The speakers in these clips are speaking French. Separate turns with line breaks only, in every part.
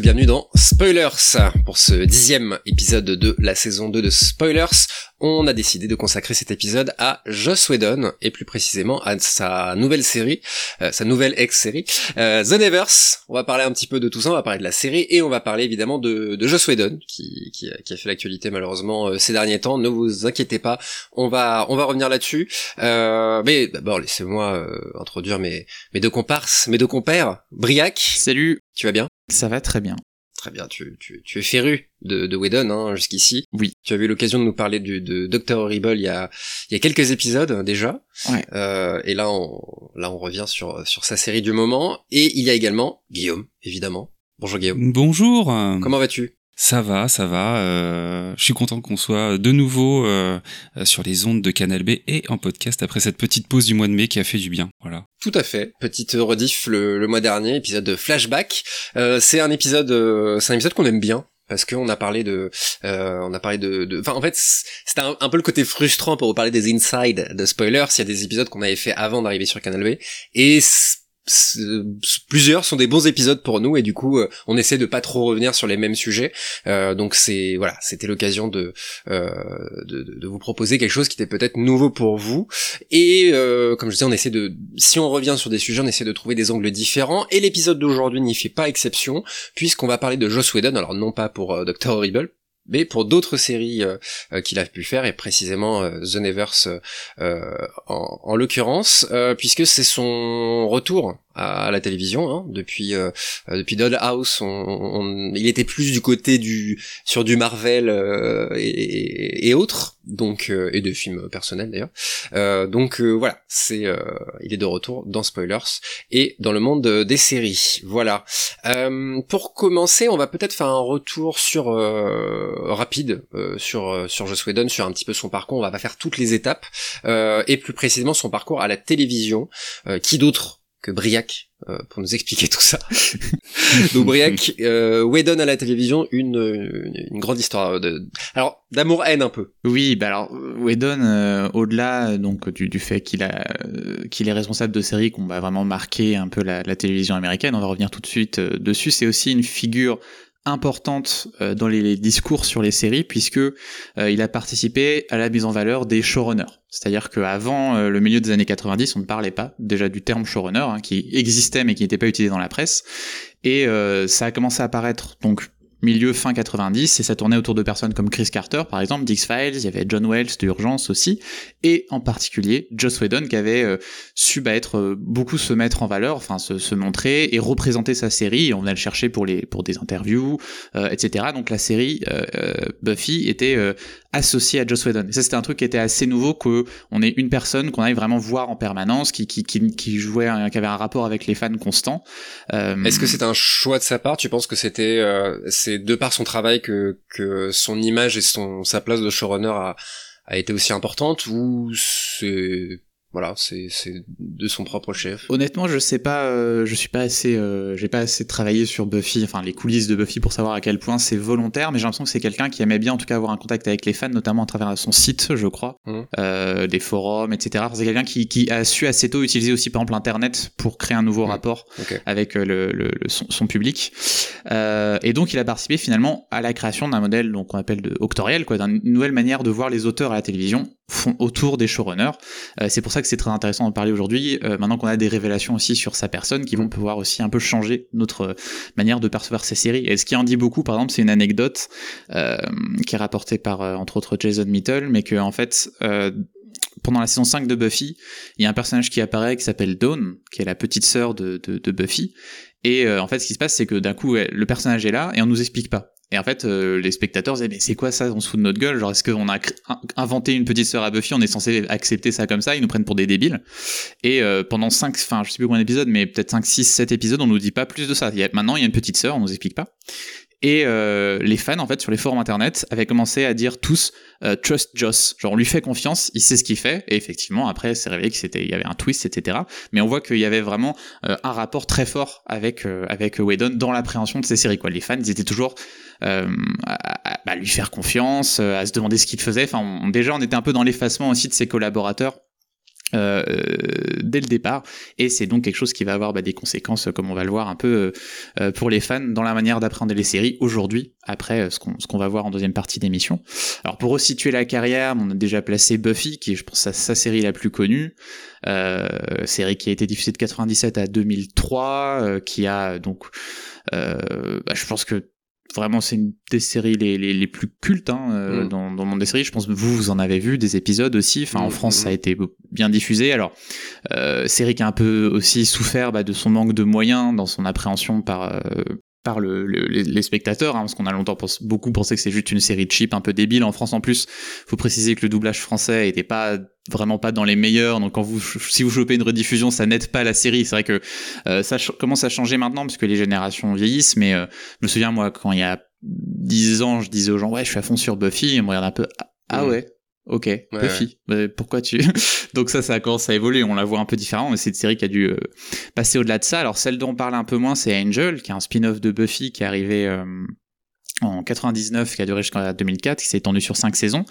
bienvenue dans Spoilers. Pour ce dixième épisode de la saison 2 de Spoilers, on a décidé de consacrer cet épisode à Joss Whedon, et plus précisément à sa nouvelle série, euh, sa nouvelle ex-série, euh, The Nevers. On va parler un petit peu de tout ça, on va parler de la série, et on va parler évidemment de, de Joss Whedon, qui, qui, a fait l'actualité malheureusement euh, ces derniers temps. Ne vous inquiétez pas, on va, on va revenir là-dessus. mais d'abord, laissez-moi introduire mes, mes deux comparses, mes deux compères. Briac.
Salut.
Tu vas bien?
Ça va très bien.
Très bien, tu, tu, tu es féru de, de Whedon hein, jusqu'ici.
Oui.
Tu as eu l'occasion de nous parler du, de Doctor Horrible il y a, il y a quelques épisodes hein, déjà.
Ouais.
Euh, et là on, là, on revient sur, sur sa série du moment. Et il y a également Guillaume, évidemment. Bonjour Guillaume.
Bonjour.
Comment vas-tu?
Ça va, ça va. Euh, je suis content qu'on soit de nouveau euh, sur les ondes de Canal B et en podcast après cette petite pause du mois de mai qui a fait du bien. Voilà.
Tout à fait. Petite rediff le, le mois dernier, épisode de flashback. Euh, c'est un épisode, euh, c'est un épisode qu'on aime bien parce qu'on a parlé de, euh, on a parlé de, enfin en fait c'était un, peu le côté frustrant pour vous parler des inside de spoilers. Il y a des épisodes qu'on avait fait avant d'arriver sur Canal B et plusieurs sont des bons épisodes pour nous et du coup euh, on essaie de pas trop revenir sur les mêmes sujets. Euh, donc c'est voilà c'était l'occasion de, euh, de, de vous proposer quelque chose qui était peut-être nouveau pour vous. Et comme je disais on essaie de si on revient sur des sujets on essaie de trouver des angles différents. Et l'épisode d'aujourd'hui n'y fait pas exception puisqu'on va parler de Joss Whedon. Alors non pas pour Doctor Horrible mais pour d'autres séries euh, euh, qu'il a pu faire et précisément euh, The Nevers en, en l'occurrence puisque c'est son retour à la télévision hein, depuis euh, depuis Dollhouse on, on, il était plus du côté du sur du Marvel euh, et, et, autres donc euh, et de films personnels d'ailleurs. Euh, donc voilà c'est il est de retour dans Spoilers et dans le monde des séries. Voilà. Pour commencer on va peut-être faire un retour sur rapide sur sur Joss Whedon sur un petit peu son parcours. On va pas faire toutes les étapes et plus précisément son parcours à la télévision qui d'autre que Briac euh, pour nous expliquer tout ça. Donc Briac, euh, Whedon à la télévision, une, une, grande histoire de, alors d'amour haine un peu.
Oui, bah alors Whedon, euh, au-delà donc du, du fait qu'il a qu'il est responsable de séries qui ont bah, vraiment marqué un peu la, la, télévision américaine, on va revenir tout de suite dessus. C'est aussi une figure importante dans les discours sur les séries puisque il a participé à la mise en valeur des showrunners. C'est-à-dire qu'avant euh, le milieu des années 90, on ne parlait pas déjà du terme showrunner, hein, qui existait mais qui n'était pas utilisé dans la presse. Et euh, ça a commencé à apparaître donc milieu fin 90 et ça tournait autour de personnes comme Chris Carter par exemple, Dix-Files, il y avait John Wells de Urgence aussi et en particulier Joss Whedon qui avait euh, su bah, être euh, beaucoup se mettre en valeur, enfin se, se, montrer et représenter sa série et on venait le chercher pour les pour des interviews, euh, etc. Donc la série Buffy était associée à Joss Whedon. Et ça c'était un truc qui était assez nouveau que on ait une personne qu'on aille vraiment voir en permanence, qui qui, qui, qui jouait, qui avait un rapport avec les fans constant.
Est-ce que c'est un choix de sa part? Tu penses que c'était de par son travail que, que son image et son, sa place de showrunner a, a été aussi importante ou c'est voilà, c'est de son propre chef.
Honnêtement, je sais pas, euh, je suis pas assez, euh, j'ai pas assez travaillé sur Buffy, enfin les coulisses de Buffy pour savoir à quel point c'est volontaire, mais j'ai l'impression que c'est quelqu'un qui aimait bien en tout cas avoir un contact avec les fans, notamment à travers son site, je crois, mmh. euh, des forums, etc. C'est quelqu'un qui, qui a su assez tôt utiliser aussi par exemple Internet pour créer un nouveau mmh. rapport avec euh, le, le, son, son, public, et donc il a participé finalement à la création d'un modèle qu'on appelle de octoriel, quoi, d'une nouvelle manière de voir les auteurs à la télévision font autour des showrunners. C'est pour ça que c'est très intéressant d'en parler aujourd'hui, euh, maintenant qu'on a des révélations aussi sur sa personne qui vont pouvoir aussi un peu changer notre euh, manière de percevoir ses séries. Et ce qui en dit beaucoup, par exemple, c'est une anecdote qui est rapportée par, entre autres, Jason Mitchell, mais que en fait, pendant la saison 5 de Buffy, il y a un personnage qui apparaît qui s'appelle Dawn, qui est la petite sœur de Buffy. Et en fait, ce qui se passe, c'est que d'un coup, le personnage est là et on nous explique pas. Et en fait, euh, les spectateurs disaient mais c'est quoi ça? On se fout de notre gueule Genre est-ce qu'on a inventé une petite sœur à Buffy? On est censé accepter ça comme ça Ils nous prennent pour des débiles. Et euh, pendant 5, enfin je sais plus combien d'épisodes, mais peut-être 5, 6, 7 épisodes, on nous dit pas plus de ça. Maintenant il y a une petite sœur, on nous explique pas. Et euh, les fans, en fait, sur les forums internet, avaient commencé à dire tous euh, trust Joss. Genre, on lui fait confiance, il sait ce qu'il fait. Et effectivement, après, c'est révélé que c'était, il y avait un twist, etc. Mais on voit qu'il y avait vraiment euh, un rapport très fort avec euh, avec Whedon dans l'appréhension de ces séries. Quoi, les fans, ils étaient toujours euh, à, à, lui faire confiance, à se demander ce qu'il faisait. Enfin, déjà, on était un peu dans l'effacement aussi de ses collaborateurs euh, dès le départ et c'est donc quelque chose qui va avoir bah, des conséquences comme on va le voir un peu euh, pour les fans dans la manière d'apprendre les séries aujourd'hui après euh, ce qu'on va voir en deuxième partie d'émission. Alors pour resituer la carrière, on a déjà placé Buffy qui est je pense sa, sa série la plus connue, euh, série qui a été diffusée de 97 à 2003 qui a donc bah, je pense que vraiment c'est une des séries les, les, les plus cultes hein, euh, mm. dans, dans, le monde des séries. Je pense que vous, vous en avez vu des épisodes aussi. Enfin, en mm, France, mm, ça a été bien diffusé. Alors, euh, série qui a un peu aussi souffert bah, de son manque de moyens dans son appréhension par euh, par le, les, spectateurs, hein, parce qu'on a longtemps beaucoup pensé que c'est juste une série de cheap un peu débile. En France, en plus, faut préciser que le doublage français était pas vraiment pas dans les meilleurs. Donc, quand vous, si vous chopez une rediffusion, ça n'aide pas la série. C'est vrai que euh, ça commence à changer maintenant, parce que les générations vieillissent. Mais euh, je me souviens moi quand il y a 10 ans, je disais aux gens ouais, je suis à fond sur Buffy. Ils me regardent un peu ah ouais. Ok, Buffy. pourquoi tu Donc ça, ça commence à évoluer. On la voit un peu différemment, mais c'est une série qui a dû euh, passer au-delà de ça. Alors celle dont on parle un peu moins, c'est Angel, qui est un spin-off de Buffy qui est arrivé euh, en 99, qui a duré jusqu'en 2004, qui s'est étendu sur cinq saisons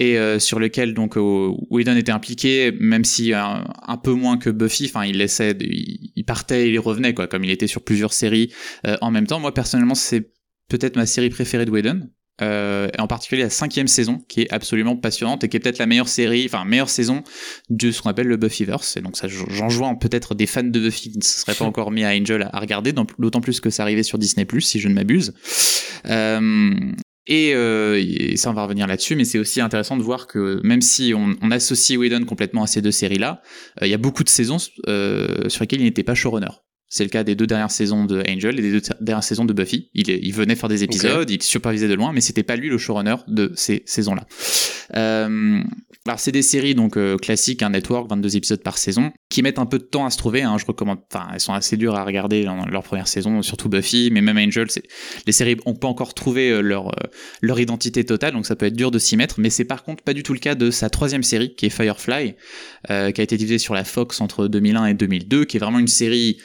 et euh, sur lequel donc Whedon était impliqué, même si un, peu moins que Buffy. Enfin, il laissait, il, partait, il revenait quoi, comme il était sur plusieurs séries en même temps. Moi personnellement, c'est peut-être ma série préférée de Whedon euh, en particulier la cinquième saison, qui est absolument passionnante et qui est peut-être la meilleure série, enfin meilleure saison de ce qu'on appelle le Buffyverse. Et donc ça, j'en joins peut-être des fans de Buffy qui ne se seraient pas encore mis à Angel à regarder, d'autant plus que ça arrivait sur Disney+, si je ne m'abuse. Euh, euh, et, ça, on va revenir là-dessus, mais c'est aussi intéressant de voir que même si on, on associe Whedon complètement à ces deux séries-là, euh, il y a beaucoup de saisons euh, sur lesquelles il n'était pas showrunner. C'est le cas des deux dernières saisons de Angel et des deux dernières saisons de Buffy. Il, il venait faire des épisodes, il supervisait de loin, mais c'était pas lui le showrunner de ces saisons-là. Euh, alors c'est des séries donc euh, classiques, un network, 22 épisodes par saison, qui mettent un peu de temps à se trouver. Hein, je recommande, enfin elles sont assez dures à regarder dans leur première saison, surtout Buffy, mais même Angel, les séries ont pas encore trouvé euh, leur leur identité totale, donc ça peut être dur de s'y mettre. Mais c'est par contre pas du tout le cas de sa troisième série, qui est Firefly, qui a été diffusée sur la Fox entre 2001 et 2002, qui est vraiment une série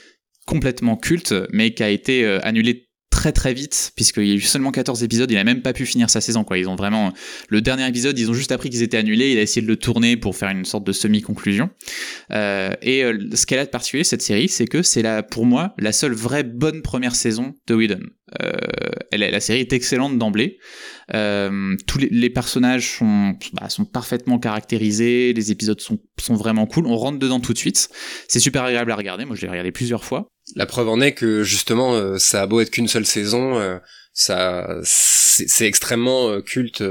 complètement culte, mais qui a été euh, annulé très très vite puisqu'il y a eu seulement 14 épisodes il a même pas pu finir sa saison quoi. Ils ont vraiment le dernier épisode ils ont juste appris qu'ils étaient annulés il a essayé de le tourner pour faire une sorte de semi conclusion euh, et euh, ce qu'elle a de particulier cette série c'est que c'est la pour moi la seule vraie bonne première saison de Whedon. Euh, elle, la série est excellente d'emblée. Euh, tous les, les, personnages sont, bah, sont parfaitement caractérisés, les épisodes sont, sont vraiment cool, on rentre dedans tout de suite. C'est super agréable à regarder, moi je l'ai regardé plusieurs fois.
La preuve en est que justement, euh, ça a beau être qu'une seule saison, euh, ça c'est extrêmement euh, culte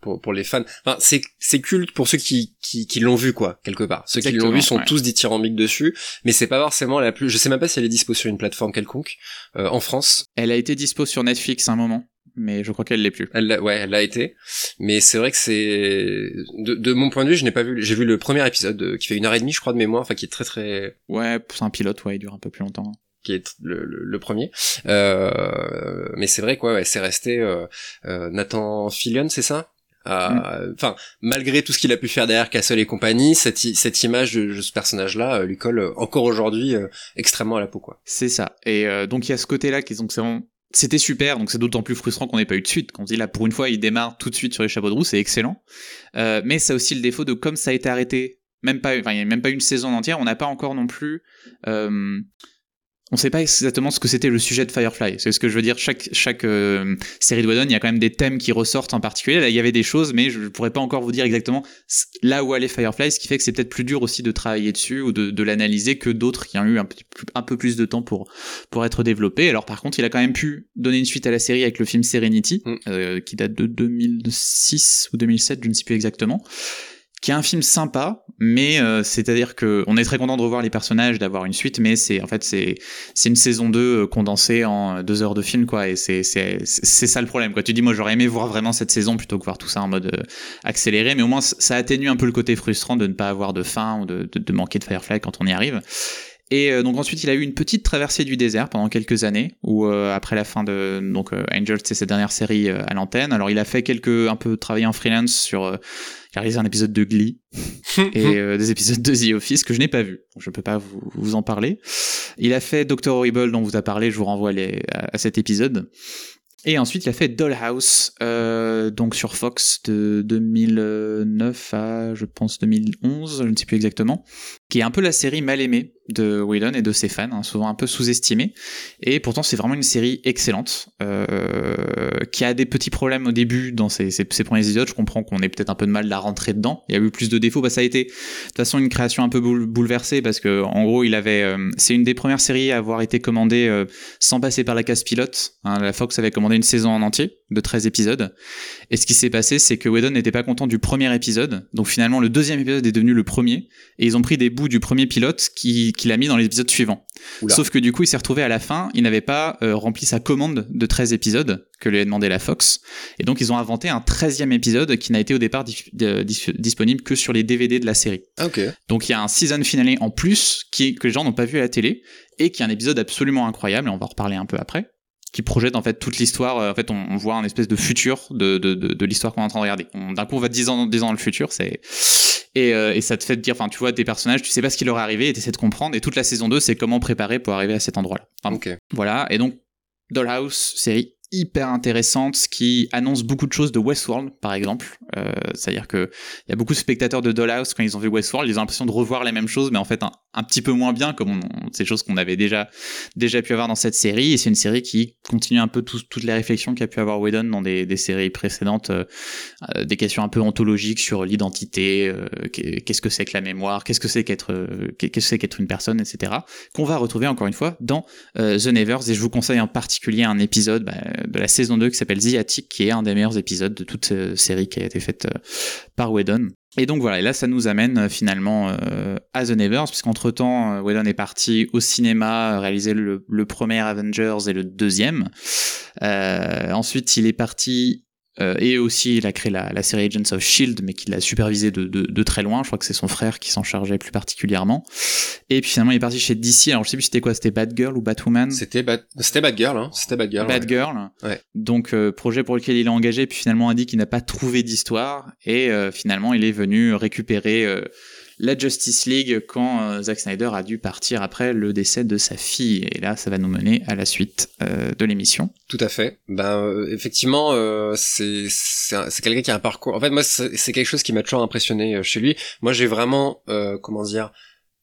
pour, pour les fans. Enfin, c'est c'est culte pour ceux qui qui, qui l'ont vu quoi quelque part. Ceux qui l'ont vu sont tous dithyrambiques dessus, mais c'est pas forcément la plus. Je sais même pas si elle est dispo sur une plateforme quelconque en France.
Elle a été dispo sur Netflix un moment mais je crois qu'elle l'est plus.
Elle ouais, elle l'a été. Mais c'est vrai que c'est de, de, mon point de vue, je n'ai pas vu. J'ai vu le premier épisode euh, qui fait une heure et demie, je crois, de mémoire, enfin qui est très très.
Ouais, c'est un pilote, ouais, il dure un peu plus longtemps.
Qui est le, le, premier. Euh, mais c'est vrai quoi, ouais, c'est resté euh, euh, Nathan Fillion, c'est ça? Mm. Enfin, malgré tout ce qu'il a pu faire derrière Castle et compagnie, cette, cette image de, ce personnage-là lui colle encore aujourd'hui extrêmement à la peau, quoi.
C'est ça. Et donc il y a ce côté-là qui donc c'est vraiment c'était super, donc c'est d'autant plus frustrant qu'on n'ait pas eu de suite. Qu'on se dit là, pour une fois, il démarre tout de suite sur les chapeaux de roue, c'est excellent. Mais ça a aussi le défaut de comme ça a été arrêté, même pas, enfin, il n'y a même pas une saison entière, on n'a pas encore non plus on sait pas exactement ce que c'était le sujet de Firefly. C'est ce que je veux dire. Chaque chaque euh, série de Whedon, il y a quand même des thèmes qui ressortent en particulier. Là, il y avait des choses, mais je, pourrais pas encore vous dire exactement là où allait Firefly, ce qui fait que c'est peut-être plus dur aussi de travailler dessus ou de, de l'analyser que d'autres qui ont eu un, petit, un peu plus de temps pour pour être développés. Alors par contre, il a quand même pu donner une suite à la série avec le film Serenity, mm. euh, qui date de 2006 ou 2007, je ne sais plus exactement qui est un film sympa, mais euh, c'est-à-dire que on est très content de revoir les personnages, d'avoir une suite, mais c'est en fait c'est c'est une saison 2 euh, condensée en deux heures de film quoi, et c'est c'est c'est ça le problème quoi. Tu dis moi j'aurais aimé voir vraiment cette saison plutôt que voir tout ça en mode euh, accéléré, mais au moins ça atténue un peu le côté frustrant de ne pas avoir de fin ou de, de, de manquer de Firefly quand on y arrive. Et donc ensuite, il a eu une petite traversée du désert pendant quelques années, où après la fin de donc Angel, c'est sa dernière série à l'antenne. Alors il a fait quelques un peu travaillé en freelance sur il a réalisé un épisode de Glee et euh, des épisodes de The Office que je n'ai pas vu. Donc je peux pas vous, vous, en parler. Il a fait Doctor Horrible dont vous a parlé, je vous renvoie les, à, cet épisode. Et ensuite, il a fait Dollhouse, euh, donc sur Fox de 2009 à, je pense, 2011, je ne sais plus exactement, qui est un peu la série mal aimée de Whedon et de ses fans, hein, souvent un peu sous-estimée. Et pourtant, c'est vraiment une série excellente, euh, qui a des petits problèmes au début dans ses, ses, premiers épisodes. Je comprends qu'on ait peut-être un peu de mal à rentrer dedans. Il y a eu plus de défauts. Bah, ça a été, de toute façon, une création un peu bouleversée parce que, en gros, il avait, euh, c'est une des premières séries à avoir été commandée euh, sans passer par la case pilote. Hein, la Fox avait commandé une saison en entier de 13 épisodes. Et ce qui s'est passé, c'est que Whedon n'était pas content du premier épisode. Donc finalement, le deuxième épisode est devenu le premier. Et ils ont pris des bouts du premier pilote qui, qu'il a mis dans l'épisode suivant. Sauf que du coup, il s'est retrouvé à la fin, il n'avait pas euh, rempli sa commande de 13 épisodes que lui a demandé la Fox. Et donc, ils ont inventé un 13e épisode qui n'a été au départ disponible que sur les DVD de la série. Donc, il y a un season finale en plus qui, que les gens n'ont pas vu à la télé et qui est un épisode absolument incroyable, et on va en reparler un peu après qui projette en fait toute l'histoire. Euh, en fait, on, voit un espèce de futur de, de, de, de l'histoire qu'on est en train de regarder. D'un coup, on va 10 ans, 10 ans dans le futur, c'est et, euh, et, ça te fait te dire, enfin, tu vois tes personnages, tu sais pas ce qui leur est arrivé et tu essaies de comprendre. Et toute la saison 2, c'est comment préparer pour arriver à cet endroit-là.
Enfin,
Voilà. Et donc, Dollhouse, série hyper intéressante qui annonce beaucoup de choses de Westworld par exemple euh, c'est à dire que il y a beaucoup de spectateurs de Dollhouse quand ils ont vu Westworld ils ont l'impression de revoir les mêmes choses mais en fait un, un petit peu moins bien comme ces choses qu'on avait déjà pu avoir dans cette série et c'est une série qui continue un peu toutes les réflexions qu'a pu avoir Whedon dans des, séries précédentes euh, euh des questions un peu ontologiques sur l'identité euh, qu'est-ce que c'est que la mémoire qu'est-ce que c'est qu'être une personne etc qu'on va retrouver encore une fois dans The Nevers et je vous conseille en particulier un épisode bah, de la saison 2 qui s'appelle The Attic, qui est un des meilleurs épisodes de toute série qui a été faite par Whedon. Et donc voilà, et là ça nous amène euh, finalement euh, à The Nevers, puisqu'entre temps, Whedon est parti au cinéma réaliser le, le, premier Avengers et le deuxième. ensuite, il est parti euh, et aussi, il a créé la, la, série Agents of Shield, mais qu'il a supervisé de, de, de, très loin. Je crois que c'est son frère qui s'en chargeait plus particulièrement. Et puis finalement, il est parti chez DC. Alors je sais plus c'était quoi, c'était Batgirl ou Batwoman?
C'était Bat... c'était Batgirl, hein. C'était Batgirl.
Batgirl.
Ouais.
Donc euh, projet pour lequel il est engagé, puis finalement a dit qu'il n'a pas trouvé d'histoire. Et euh, finalement, il est venu récupérer la Justice League quand euh, Zack Snyder a dû partir après le décès de sa fille. Et là, ça va nous mener à la suite euh, de l'émission.
Tout à fait. Ben euh, effectivement, euh, c'est c'est quelqu'un qui a un parcours. En fait, moi, c'est quelque chose qui m'a toujours impressionné chez lui. Moi, j'ai vraiment, comment dire,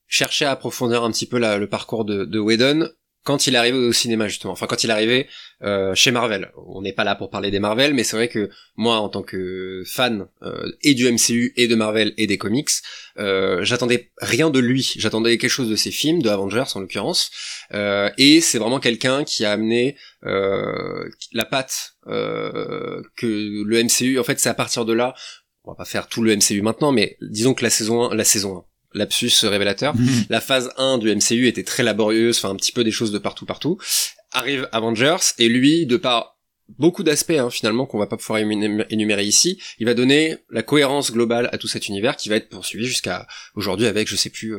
cherché à approfondir un petit peu la, le parcours de, de Whedon quand il arrivé au cinéma justement, enfin quand il arrivé euh, chez Marvel. On n'est pas là pour parler des Marvel, mais c'est vrai que moi en tant que fan euh, et du MCU et de Marvel et des comics, euh, j'attendais rien de lui, j'attendais quelque chose de ses films, de Avengers en l'occurrence, et c'est vraiment quelqu'un qui a amené la patte que le MCU, en fait c'est à partir de là, on va pas faire tout le MCU maintenant, mais disons que la saison 1, la saison 1, lapsus révélateur. Mhm. La phase 1 du MCU était très laborieuse, enfin un petit peu des choses de partout partout. Arrive Avengers et lui, de par beaucoup d'aspects hein, finalement qu'on va pas pouvoir énumérer ici, il va donner la cohérence globale à tout cet univers qui va être poursuivi jusqu'à aujourd'hui avec je sais plus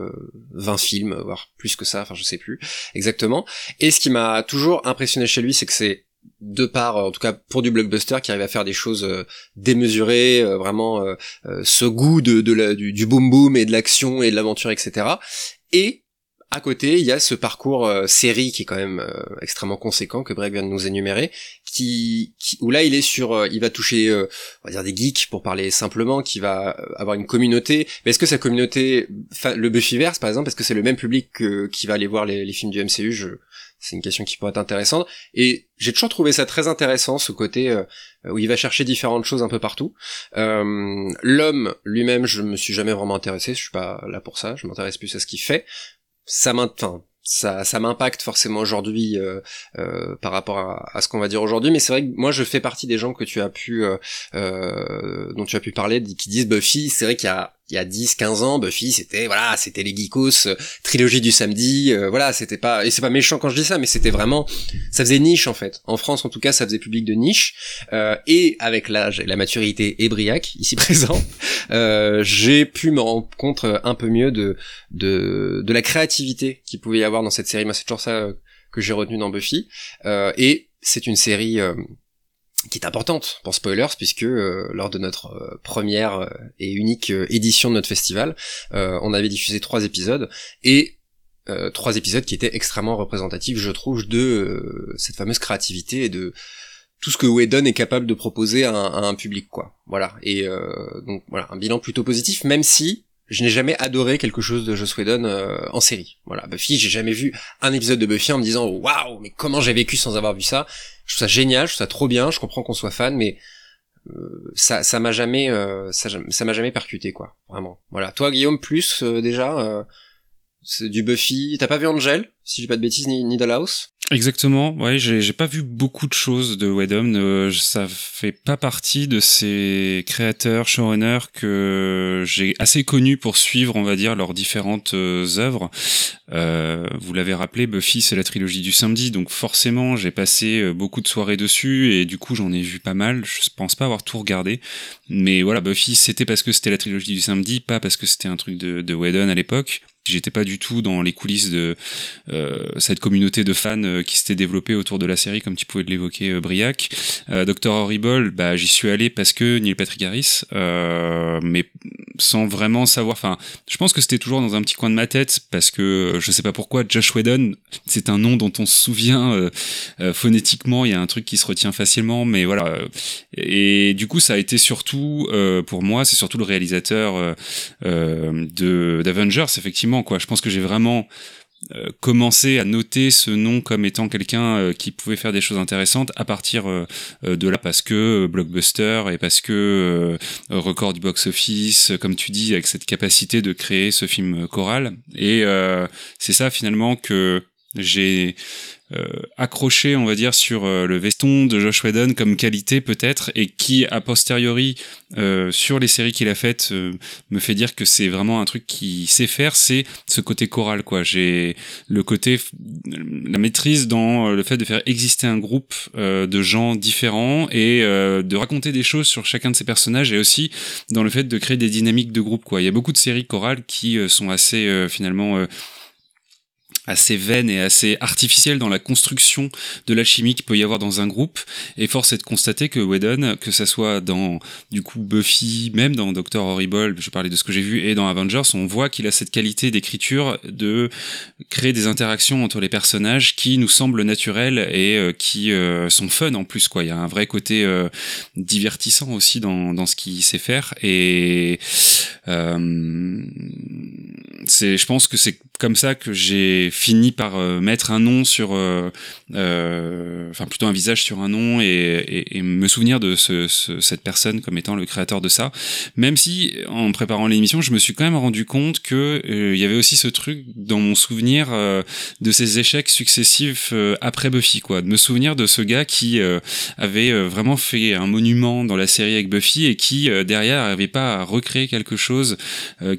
20 euh, films voire plus que ça, enfin je sais plus exactement. Et ce qui m'a toujours impressionné chez lui, c'est que c'est de part, en tout cas pour du blockbuster, qui arrive à faire des choses euh, démesurées, euh, vraiment euh, ce goût de, du, boom boom et de l'action et de l'aventure, etc. Et à côté, il y a ce parcours série qui est quand même extrêmement conséquent que Greg vient de nous énumérer, qui, où là il est sur, il va toucher, on va dire des geeks pour parler simplement, qui va avoir une communauté. Mais est-ce que sa communauté, le Buffyverse par exemple, est-ce que c'est le même public que, qui va aller voir les, films du MCU c'est une question qui pourrait être intéressante. Et j'ai toujours trouvé ça très intéressant, ce côté euh, où il va chercher différentes choses un peu partout. Euh, L'homme lui-même, je me suis jamais vraiment intéressé, je suis pas là pour ça, je m'intéresse plus à ce qu'il fait. Ça m'intéresse ça, m'impacte forcément aujourd'hui euh, par rapport à, ce qu'on va dire aujourd'hui mais c'est vrai que moi je fais partie des gens que tu as pu dont tu as pu parler qui disent Buffy c'est vrai qu'il y a il y a 10 15 ans Buffy c'était voilà c'était les geekos euh, trilogie du samedi voilà c'était pas et c'est pas méchant quand je dis ça mais c'était vraiment ça faisait niche en fait en France en tout cas ça faisait public de niche et avec l'âge et la maturité et Briac ici présent j'ai pu me rendre compte un peu mieux de de de la créativité qu'il pouvait y avoir dans cette série. Moi, c'est toujours ça euh, que j'ai retenu dans Buffy. Euh, et c'est une série euh, qui est importante pour spoilers puisque lors de notre première et unique édition de notre festival, on avait diffusé trois épisodes et trois épisodes qui étaient extrêmement représentatifs, je trouve, de cette fameuse créativité et de tout ce que Whedon est capable de proposer à un, public, quoi. Voilà. Et donc voilà, un bilan plutôt positif, même si je n'ai jamais adoré quelque chose de Joss Whedon en série. Voilà, Buffy, j'ai jamais vu un épisode de Buffy en me disant waouh, mais comment j'ai vécu sans avoir vu ça. Je trouve ça génial, je trouve ça trop bien, je comprends qu'on soit fan, mais euh, ça ça m'a jamais euh, ça m'a jamais percuté quoi vraiment voilà toi Guillaume plus euh, déjà c'est du Buffy. T'as pas vu Angel si j'ai pas de bêtises ni, ni
Exactement, ouais, j'ai pas vu beaucoup de choses de Whedon, euh, ça fait pas partie de ces créateurs, showrunners que j'ai assez connus pour suivre, on va dire, leurs différentes euh, œuvres. Euh, vous l'avez rappelé, Buffy c'est la trilogie du samedi, donc forcément j'ai passé euh, beaucoup de soirées dessus et du coup j'en ai vu pas mal, je pense pas avoir tout regardé, mais voilà, Buffy c'était parce que c'était la trilogie du samedi, pas parce que c'était un truc de, de à l'époque. J'étais pas du tout dans les coulisses de euh, cette communauté de fans euh, qui s'était développée autour de la série, comme tu pouvais l'évoquer, euh, Briac. Euh, Doctor Horrible, bah j'y suis allé parce que Neil Patrick Harris, euh, mais sans vraiment savoir. Enfin, je pense que c'était toujours dans un petit coin de ma tête parce que je sais pas pourquoi Josh Whedon, c'est un nom dont on se souvient phonétiquement. Il y a un truc qui se retient facilement, mais voilà. Et du coup, ça a été surtout pour moi, c'est surtout le réalisateur de d'Avengers, effectivement Je pense que j'ai vraiment euh, commencé à noter ce nom comme étant quelqu'un euh, qui pouvait faire des choses intéressantes à partir euh, de là parce que blockbuster et parce que record du box office comme tu dis avec cette capacité de créer ce film choral. Et c'est ça finalement que j'ai accroché, on va dire, sur euh, le veston de Josh Whedon comme qualité peut-être, et qui a posteriori euh, sur les séries qu'il a faites me fait dire que c'est vraiment un truc qu'il sait faire, c'est ce côté choral quoi. J'ai le côté la maîtrise dans le fait de faire exister un groupe de gens différents et de raconter des choses sur chacun de ces personnages et aussi dans le fait de créer des dynamiques de groupe quoi. Il y a beaucoup de séries chorales qui sont assez finalement assez vaine et assez artificielle dans la construction de l'alchimie qu'il peut y avoir dans un groupe. Et force est de constater que Whedon, que ça soit dans du coup Buffy, même dans Doctor Horrible, je parlais de ce que j'ai vu, et dans Avengers, on voit qu'il a cette qualité d'écriture de créer des interactions entre les personnages qui nous semblent naturelles et euh, qui euh, sont fun en plus. Quoi. Il y a un vrai côté euh, divertissant aussi dans, dans ce qu'il sait faire. Et c'est, je pense que c'est comme ça que j'ai fini par euh, mettre un nom sur, euh, euh, enfin plutôt un visage sur un nom et, me souvenir de ce, ce, cette personne comme étant le créateur de ça. Même si en préparant l'émission, je me suis quand même rendu compte que il y avait aussi ce truc dans mon souvenir de ces échecs successifs après Buffy, quoi. De me souvenir de ce gars qui avait vraiment fait un monument dans la série avec Buffy et qui derrière n'arrivait pas à recréer quelque chose